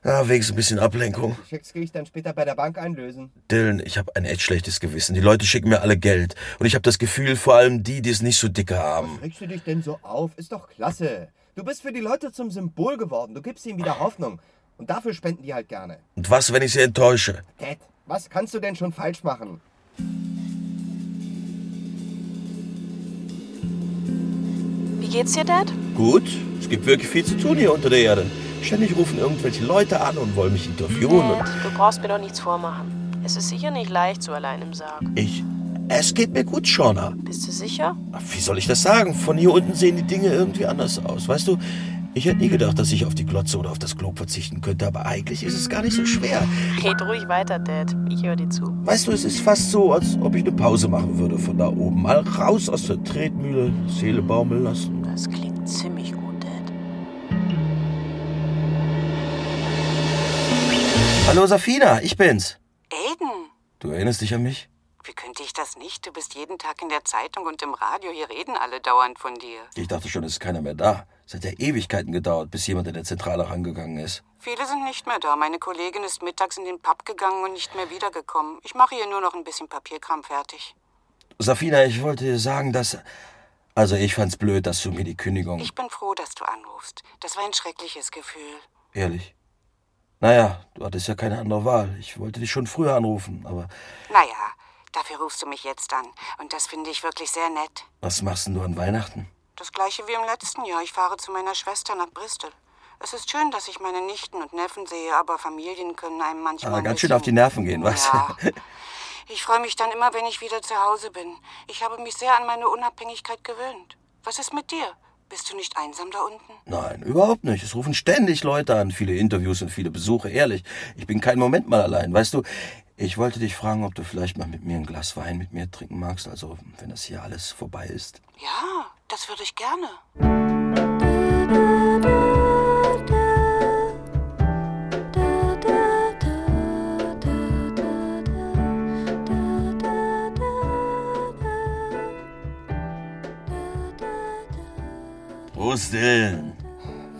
Ja, wegen so ein bisschen Ablenkung. Schecks kriege ich dann später bei der Bank einlösen. Dylan, ich habe ein echt schlechtes Gewissen. Die Leute schicken mir alle Geld. Und ich habe das Gefühl, vor allem die, die es nicht so dicke haben. Regst du dich denn so auf? Ist doch klasse. Du bist für die Leute zum Symbol geworden. Du gibst ihnen wieder Hoffnung. Und dafür spenden die halt gerne. Und was, wenn ich sie enttäusche? Dad, was kannst du denn schon falsch machen? Wie geht's dir, Dad? Gut, es gibt wirklich viel zu tun hier unter der Erde. Ständig rufen irgendwelche Leute an und wollen mich interviewen. Dad, du brauchst mir doch nichts vormachen. Es ist sicher nicht leicht so allein im Sarg. ich. Es geht mir gut, Shauna. Bist du sicher? Wie soll ich das sagen? Von hier unten sehen die Dinge irgendwie anders aus. Weißt du, ich hätte nie gedacht, dass ich auf die Glotze oder auf das Glob verzichten könnte, aber eigentlich ist es gar nicht so schwer. Red ruhig weiter, Dad. Ich höre dir zu. Weißt du, es ist fast so, als ob ich eine Pause machen würde von da oben. Mal raus aus der Tretmühle, Seele baumeln lassen. Das klingt ziemlich gut, Hallo Safina, ich bin's. Aiden, Du erinnerst dich an mich? wie könnte ich das nicht? Du bist jeden Tag in der Zeitung und im Radio. Hier reden alle dauernd von dir. Ich dachte schon, es ist keiner mehr da. Es hat ja Ewigkeiten gedauert, bis jemand in der Zentrale rangegangen ist. Viele sind nicht mehr da. Meine Kollegin ist mittags in den Pub gegangen und nicht mehr wiedergekommen. Ich mache hier nur noch ein bisschen Papierkram fertig. Safina, ich wollte dir sagen, dass. Also, ich fand's blöd, dass du mir die Kündigung. Ich bin froh, dass du anrufst. Das war ein schreckliches Gefühl. Ehrlich. Naja, du hattest ja keine andere Wahl. Ich wollte dich schon früher anrufen, aber Naja, dafür rufst du mich jetzt an. Und das finde ich wirklich sehr nett. was machst denn du an Weihnachten? Das gleiche wie im letzten Jahr. Ich fahre zu meiner Schwester nach Bristol. Es ist schön, dass ich meine Nichten und Neffen sehe, aber Familien können einem manchmal. Aber ganz schön auf die Nerven gehen, was? Ja. Ich freue mich dann immer, wenn ich wieder zu Hause bin. Ich habe mich sehr an meine Unabhängigkeit gewöhnt. Was ist mit dir? Bist du nicht einsam da unten? Nein, überhaupt nicht. Es rufen ständig Leute an, viele Interviews und viele Besuche. Ehrlich, ich bin keinen Moment mal allein. Weißt du, ich wollte dich fragen, ob du vielleicht mal mit mir ein Glas Wein mit mir trinken magst. Also, wenn das hier alles vorbei ist. Ja, das würde ich gerne. Prost, Dylan.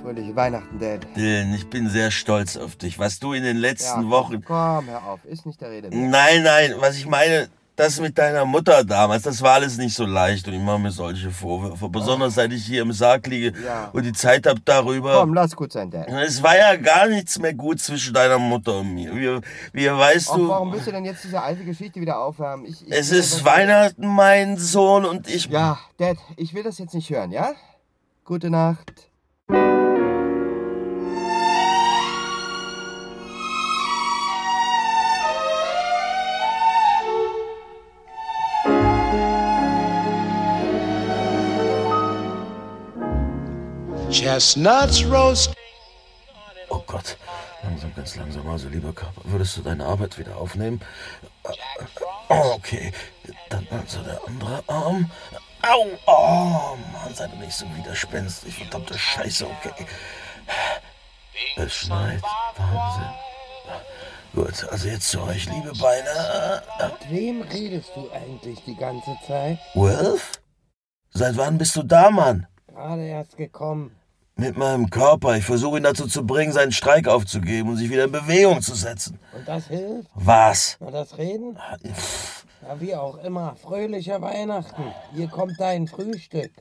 Fröhliche Weihnachten, Dad. Dylan, ich bin sehr stolz auf dich. Was du in den letzten Ja, Wochen... Komm, hör auf. Ist nicht der Rede. wert. Nein, nein, was ich meine, das mit deiner Mutter damals, das war alles nicht so leicht und ich mache mir solche Vorwürfe. Besonders seit ich hier im Sarg liege Ja. und die Zeit hab darüber. Komm, lass gut sein, Dad. Es war ja gar nichts mehr gut zwischen deiner Mutter und mir. Wie, wie weißt Ach, du, warum willst du denn jetzt diese alte Geschichte wieder aufwärmen? Ich, ich es ist Weihnachten, mein Sohn, und ich. Ja, Dad, ich will das jetzt nicht hören, ja? Gute Nacht. Chestnuts roast. Oh Gott, langsam, ganz langsam. Also, lieber Körper, würdest du deine Arbeit wieder aufnehmen? Oh, okay. Dann also der andere Arm. Au! Oh, Mann, sei doch nicht so widerspenstig. Verdammte Scheiße, okay. Es schneit. Wahnsinn. Gut, also jetzt zu euch, liebe Beine. Mit wem redest du eigentlich die ganze Zeit? Wolf? Seit wann bist du da, Mann? Gerade erst gekommen. Mit meinem Körper. Ich versuche ihn dazu zu bringen, seinen Streik aufzugeben und sich wieder in Bewegung zu setzen. Und das hilft? Was? Na, das Reden? Ja, wie auch immer. Fröhliche Weihnachten. Hier kommt dein Frühstück.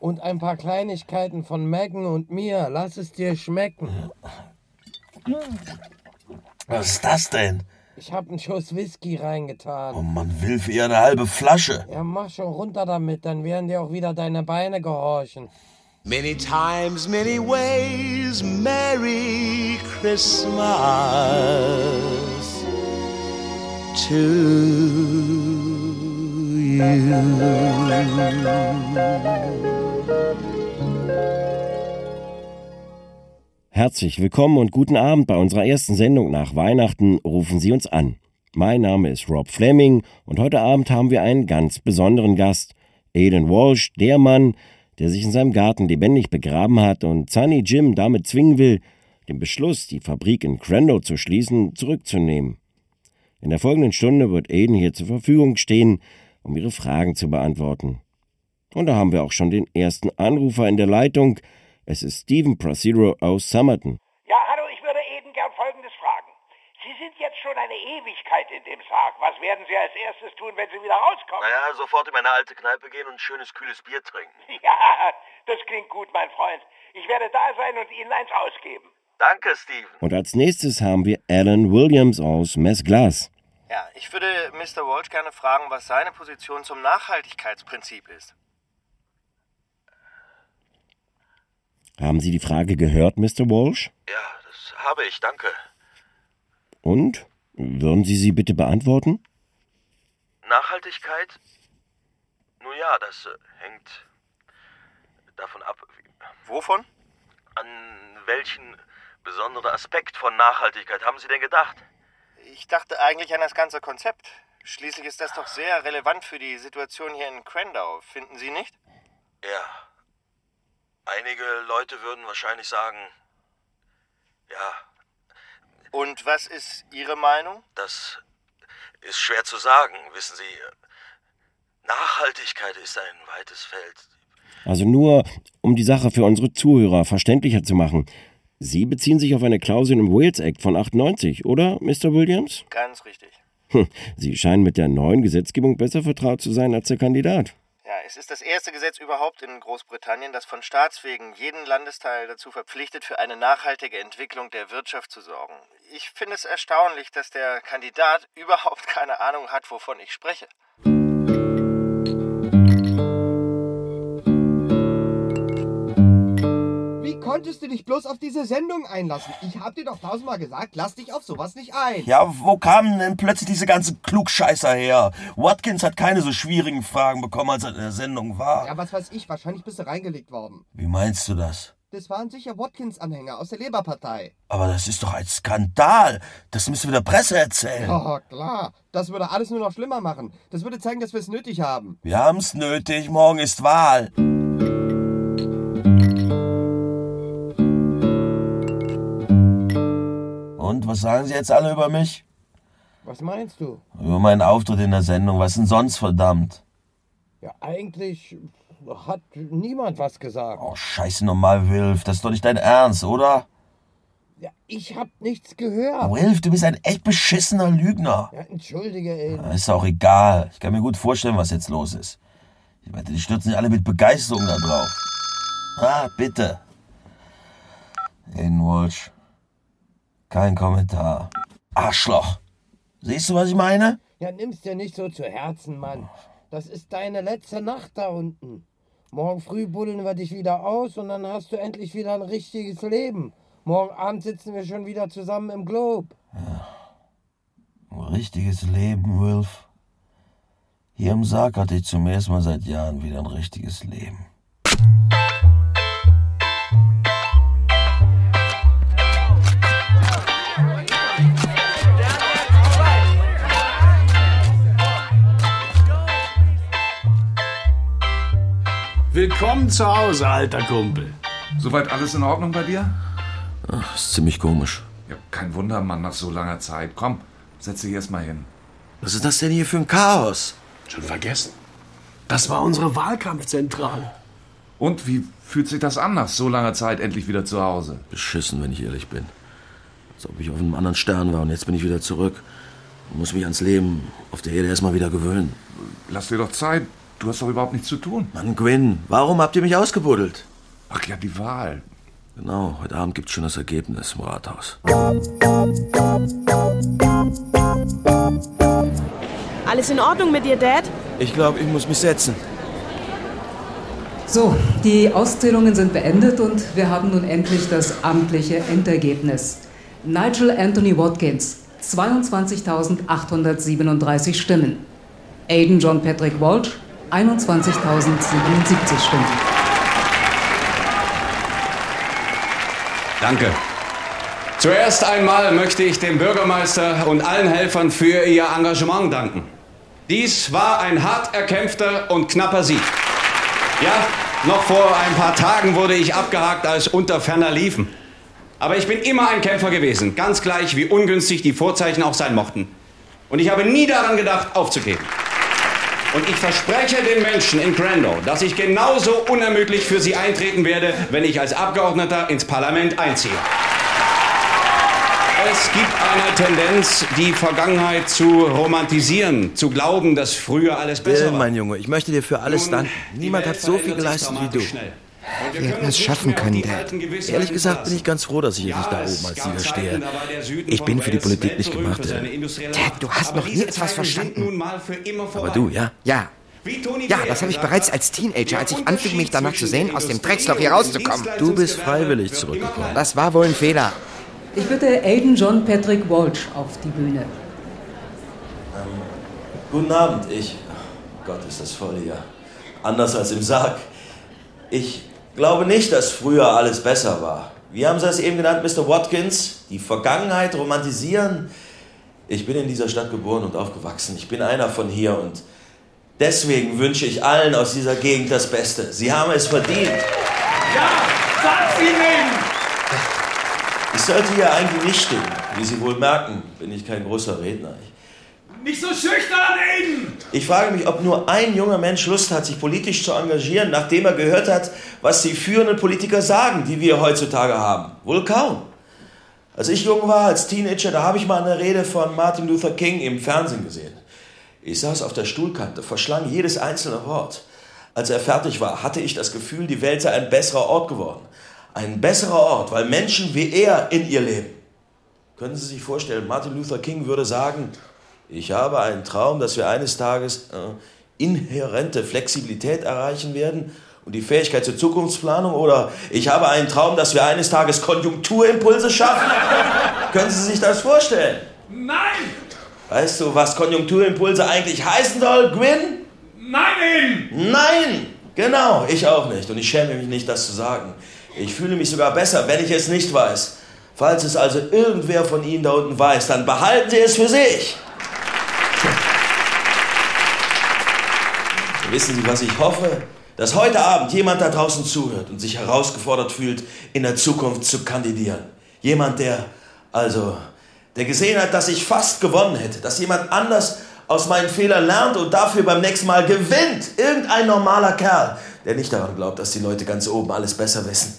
Und ein paar Kleinigkeiten von Megan und mir. Lass es dir schmecken. Was ist das denn? Ich hab einen Schuss Whisky reingetan. Oh Mann, Wilf, eher eine halbe Flasche. Ja, mach schon runter damit, dann werden dir auch wieder deine Beine gehorchen. Many times, many ways, Merry Christmas to Herzlich willkommen und guten Abend bei unserer ersten Sendung nach Weihnachten. Rufen Sie uns an. Mein Name ist Rob Fleming und heute Abend haben wir einen ganz besonderen Gast. Aiden Walsh, der Mann, der sich in seinem Garten lebendig begraben hat und Sunny Jim damit zwingen will, den Beschluss, die Fabrik in Crando zu schließen, zurückzunehmen. In der folgenden Stunde wird Aiden hier zur Verfügung stehen, um Ihre Fragen zu beantworten. Und da haben wir auch schon den ersten Anrufer in der Leitung. Es ist Stephen Prasiro aus Somerton. Ja, hallo, ich würde Eden gern Folgendes fragen. Sie sind jetzt schon eine Ewigkeit in dem Sarg. Was werden Sie als erstes tun, wenn Sie wieder rauskommen? Naja, sofort in meine alte Kneipe gehen und ein schönes kühles Bier trinken. Ja, das klingt gut, mein Freund. Ich werde da sein und Ihnen eins ausgeben. Danke, Steven. Und als nächstes haben wir Alan Williams aus Messglas. Ja, ich würde Mr. Walsh gerne fragen, was seine Position zum Nachhaltigkeitsprinzip ist. Haben Sie die Frage gehört, Mr. Walsh? Ja, das habe ich, danke. Und? Würden Sie sie bitte beantworten? Nachhaltigkeit? Nun ja, das äh, hängt davon ab. Wovon? An welchen besonderen Aspekt von Nachhaltigkeit haben Sie denn gedacht? Ich dachte eigentlich an das ganze Konzept. Schließlich ist das doch sehr relevant für die Situation hier in Crandau, finden Sie nicht? Ja. Einige Leute würden wahrscheinlich sagen, ja. Und was ist Ihre Meinung? Das ist schwer zu sagen, wissen Sie. Nachhaltigkeit ist ein weites Feld. Also nur, um die Sache für unsere Zuhörer verständlicher zu machen. Sie beziehen sich auf eine Klausel im Wales Act von 98, oder, Mr. Williams? Ganz richtig. Hm, Sie scheinen mit der neuen Gesetzgebung besser vertraut zu sein als der Kandidat. Ja, es ist das erste Gesetz überhaupt in Großbritannien, das von Staatswegen jeden Landesteil dazu verpflichtet, für eine nachhaltige Entwicklung der Wirtschaft zu sorgen. Ich finde es erstaunlich, dass der Kandidat überhaupt keine Ahnung hat, wovon ich spreche. Konntest du dich bloß auf diese Sendung einlassen? Ich hab dir doch tausendmal gesagt, lass dich auf sowas nicht ein. Ja, wo kamen denn plötzlich diese ganzen Klugscheißer her? Watkins hat keine so schwierigen Fragen bekommen, als er in der Sendung war. Ja, was weiß ich, wahrscheinlich bist du reingelegt worden. Wie meinst du das? Das waren sicher Watkins-Anhänger aus der Labour-Partei. Aber das ist doch ein Skandal. Das müssen wir der Presse erzählen. Oh, klar. Das würde alles nur noch schlimmer machen. Das würde zeigen, dass wir es nötig haben. Wir haben's nötig. Morgen ist Wahl. Und was sagen Sie jetzt alle über mich? Was meinst du? Über meinen Auftritt in der Sendung. Was denn sonst verdammt? Ja, eigentlich hat niemand was gesagt. Oh, scheiße nochmal, Wilf. Das ist doch nicht dein Ernst, oder? Ja, ich hab nichts gehört. Wilf, du bist ein echt beschissener Lügner. Ja, entschuldige, ey. Ist auch egal. Ich kann mir gut vorstellen, was jetzt los ist. Ich wette, die stürzen sich alle mit Begeisterung da drauf. Ah, bitte. Aiden Walsh. Kein Kommentar. Arschloch. Siehst du, was ich meine? Ja, nimm's dir nicht so zu Herzen, Mann. Das ist deine letzte Nacht da unten. Morgen früh buddeln wir dich wieder aus und dann hast du endlich wieder ein richtiges Leben. Morgen Abend sitzen wir schon wieder zusammen im Globe. Ein richtiges Leben, Wilf. Hier im Sarg hatte ich zum ersten Mal seit Jahren wieder ein richtiges Leben. Willkommen zu Hause, alter Kumpel. Soweit alles in Ordnung bei dir? Ach, ist ziemlich komisch. Ja, kein Wunder, Mann, nach so langer Zeit. Komm, setz dich erst mal hin. Was ist das denn hier für ein Chaos? Schon vergessen. Das war unsere Wahlkampfzentrale. Und wie fühlt sich das an, nach so langer Zeit endlich wieder zu Hause? Beschissen, wenn ich ehrlich bin. Als ob ich auf einem anderen Stern war und jetzt bin ich wieder zurück. Ich muss mich ans Leben auf der Erde erstmal wieder gewöhnen. Lass dir doch Zeit. Du hast doch überhaupt nichts zu tun. Mann, Gwyn, warum habt ihr mich ausgebuddelt? Ach ja, die Wahl. Genau, heute Abend gibt's schon das Ergebnis im Rathaus. Alles in Ordnung mit dir, Dad? Ich glaube, ich muss mich setzen. So, die Auszählungen sind beendet und wir haben nun endlich das amtliche Endergebnis. Nigel Anthony Watkins, 22.837 Stimmen. Aiden John Patrick Walsh, 21.077 Stimmen. Danke. Zuerst einmal möchte ich dem Bürgermeister und allen Helfern für ihr Engagement danken. Dies war ein hart erkämpfter und knapper Sieg. Ja, noch vor ein paar Tagen wurde ich abgehakt als unter ferner Liefen. Aber ich bin immer ein Kämpfer gewesen, ganz gleich wie ungünstig die Vorzeichen auch sein mochten. Und ich habe nie daran gedacht, aufzugeben. Und ich verspreche den Menschen in Crandall, dass ich genauso unermüdlich für sie eintreten werde, wenn ich als Abgeordneter ins Parlament einziehe. Es gibt eine Tendenz, die Vergangenheit zu romantisieren, zu glauben, dass früher alles besser Bill, war. mein Junge, ich möchte dir für alles Nun, danken. Niemand hat so viel geleistet wie du. schnell. Wir hätten es schaffen können, Dad. Ehrlich gesagt bin ich ganz froh, dass ich hier nicht da oben als Sieger stehe. Ich bin für die Politik nicht gemacht. äh. Dad, du hast noch nie etwas verstanden. Aber du, ja? Ja. Ja, das habe ich bereits als Teenager, als ich anfing, mich danach zu sehen, aus dem Drecksloch hier rauszukommen. Du bist freiwillig zurückgekommen. Das war wohl ein Fehler. Ich bitte Aiden John Patrick Walsh auf die Bühne. Guten Abend, ich. Gott, ist das voll hier. Anders als im Sarg. Ich glaube nicht, dass früher alles besser war. Wie haben Sie das eben genannt, Mr. Watkins? Die Vergangenheit romantisieren? Ich bin in dieser Stadt geboren und aufgewachsen. Ich bin einer von hier und deswegen wünsche ich allen aus dieser Gegend das Beste. Sie haben es verdient. Ja, sie nehmen! Ich sollte hier eigentlich nicht stehen. Wie Sie wohl merken, bin ich kein großer Redner. Ich Nicht so schüchtern, Aiden! Ich frage mich, ob nur ein junger Mensch Lust hat, sich politisch zu engagieren, nachdem er gehört hat, was die führenden Politiker sagen, die wir heutzutage haben. Wohl kaum. Als ich jung war, als Teenager, da habe ich mal eine Rede von Martin Luther King im Fernsehen gesehen. Ich saß auf der Stuhlkante, verschlang jedes einzelne Wort. Als er fertig war, hatte ich das Gefühl, die Welt sei ein besserer Ort geworden. Ein besserer Ort, weil Menschen wie er in ihr leben. Können Sie sich vorstellen, Martin Luther King würde sagen, ich habe einen Traum, dass wir eines Tages äh, inhärente Flexibilität erreichen werden und die Fähigkeit zur Zukunftsplanung oder ich habe einen Traum, dass wir eines Tages Konjunkturimpulse schaffen. Können Sie sich das vorstellen? Nein! Weißt du, was Konjunkturimpulse eigentlich heißen soll, Gwyn? Nein! Nein! Genau, ich auch nicht und ich schäme mich nicht, das zu sagen. Ich fühle mich sogar besser, wenn ich es nicht weiß. Falls es also irgendwer von Ihnen da unten weiß, dann behalten Sie es für sich. Wissen Sie, was ich hoffe? Dass heute Abend jemand da draußen zuhört und sich herausgefordert fühlt, in der Zukunft zu kandidieren. Jemand, der, also, der gesehen hat, dass ich fast gewonnen hätte. Dass jemand anders aus meinen Fehlern lernt und dafür beim nächsten Mal gewinnt. Irgendein normaler Kerl, der nicht daran glaubt, dass die Leute ganz oben alles besser wissen.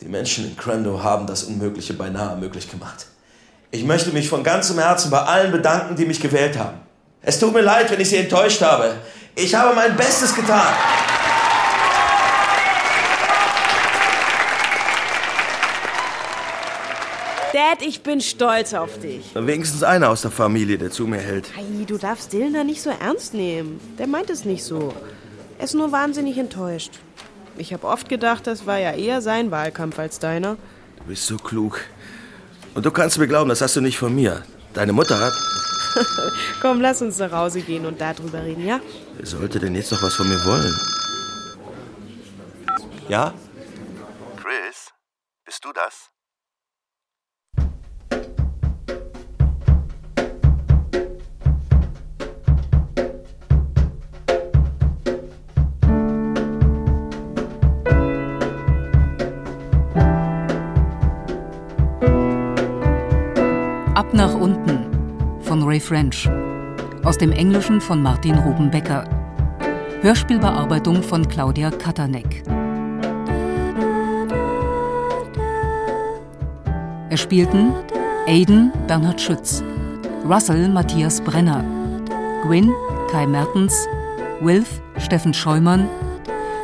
Die Menschen in Crando haben das Unmögliche beinahe möglich gemacht. Ich möchte mich von ganzem Herzen bei allen bedanken, die mich gewählt haben. Es tut mir leid, wenn ich Sie enttäuscht habe. Ich habe mein Bestes getan. Dad, ich bin stolz auf dich. Wenigstens einer aus der Familie, der zu mir hält. Hey, du darfst Dylan nicht so ernst nehmen. Der meint es nicht so. Er ist nur wahnsinnig enttäuscht. Ich habe oft gedacht, das war ja eher sein Wahlkampf als deiner. Du bist so klug. Und du kannst mir glauben, das hast du nicht von mir. Deine Mutter hat... Komm, lass uns nach Hause gehen und darüber reden, ja? Wer sollte denn jetzt noch was von mir wollen? Ja? Chris, bist du das? Ab nach unten von Ray French. Aus dem Englischen von Martin Ruben Becker. Hörspielbearbeitung von Claudia Katanek. Es spielten Aiden Bernhard Schütz, Russell Matthias Brenner, Gwyn Kai Mertens, Wilf Steffen Scheumann,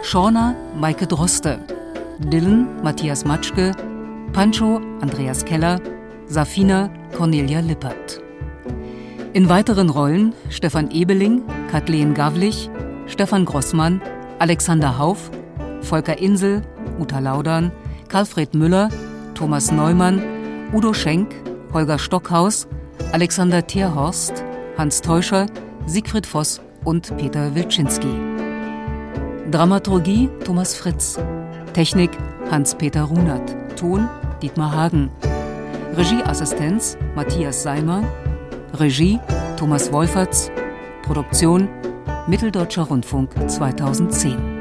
Shauna Maike Droste, Dylan Matthias Matschke, Pancho Andreas Keller, Safina Cornelia Lippert. In weiteren Rollen Stefan Ebeling, Kathleen Gavlich, Stefan Grossmann, Alexander Hauf, Volker Insel, Uta Laudern, Karlfried Müller, Thomas Neumann, Udo Schenk, Holger Stockhaus, Alexander Tierhorst, Hans Teuscher, Siegfried Voss und Peter Wilczynski. Dramaturgie Thomas Fritz. Technik Hans-Peter Runert. Ton Dietmar Hagen. Regieassistenz Matthias Seimer. Regie Thomas Wolferts. Produktion Mitteldeutscher Rundfunk 2010.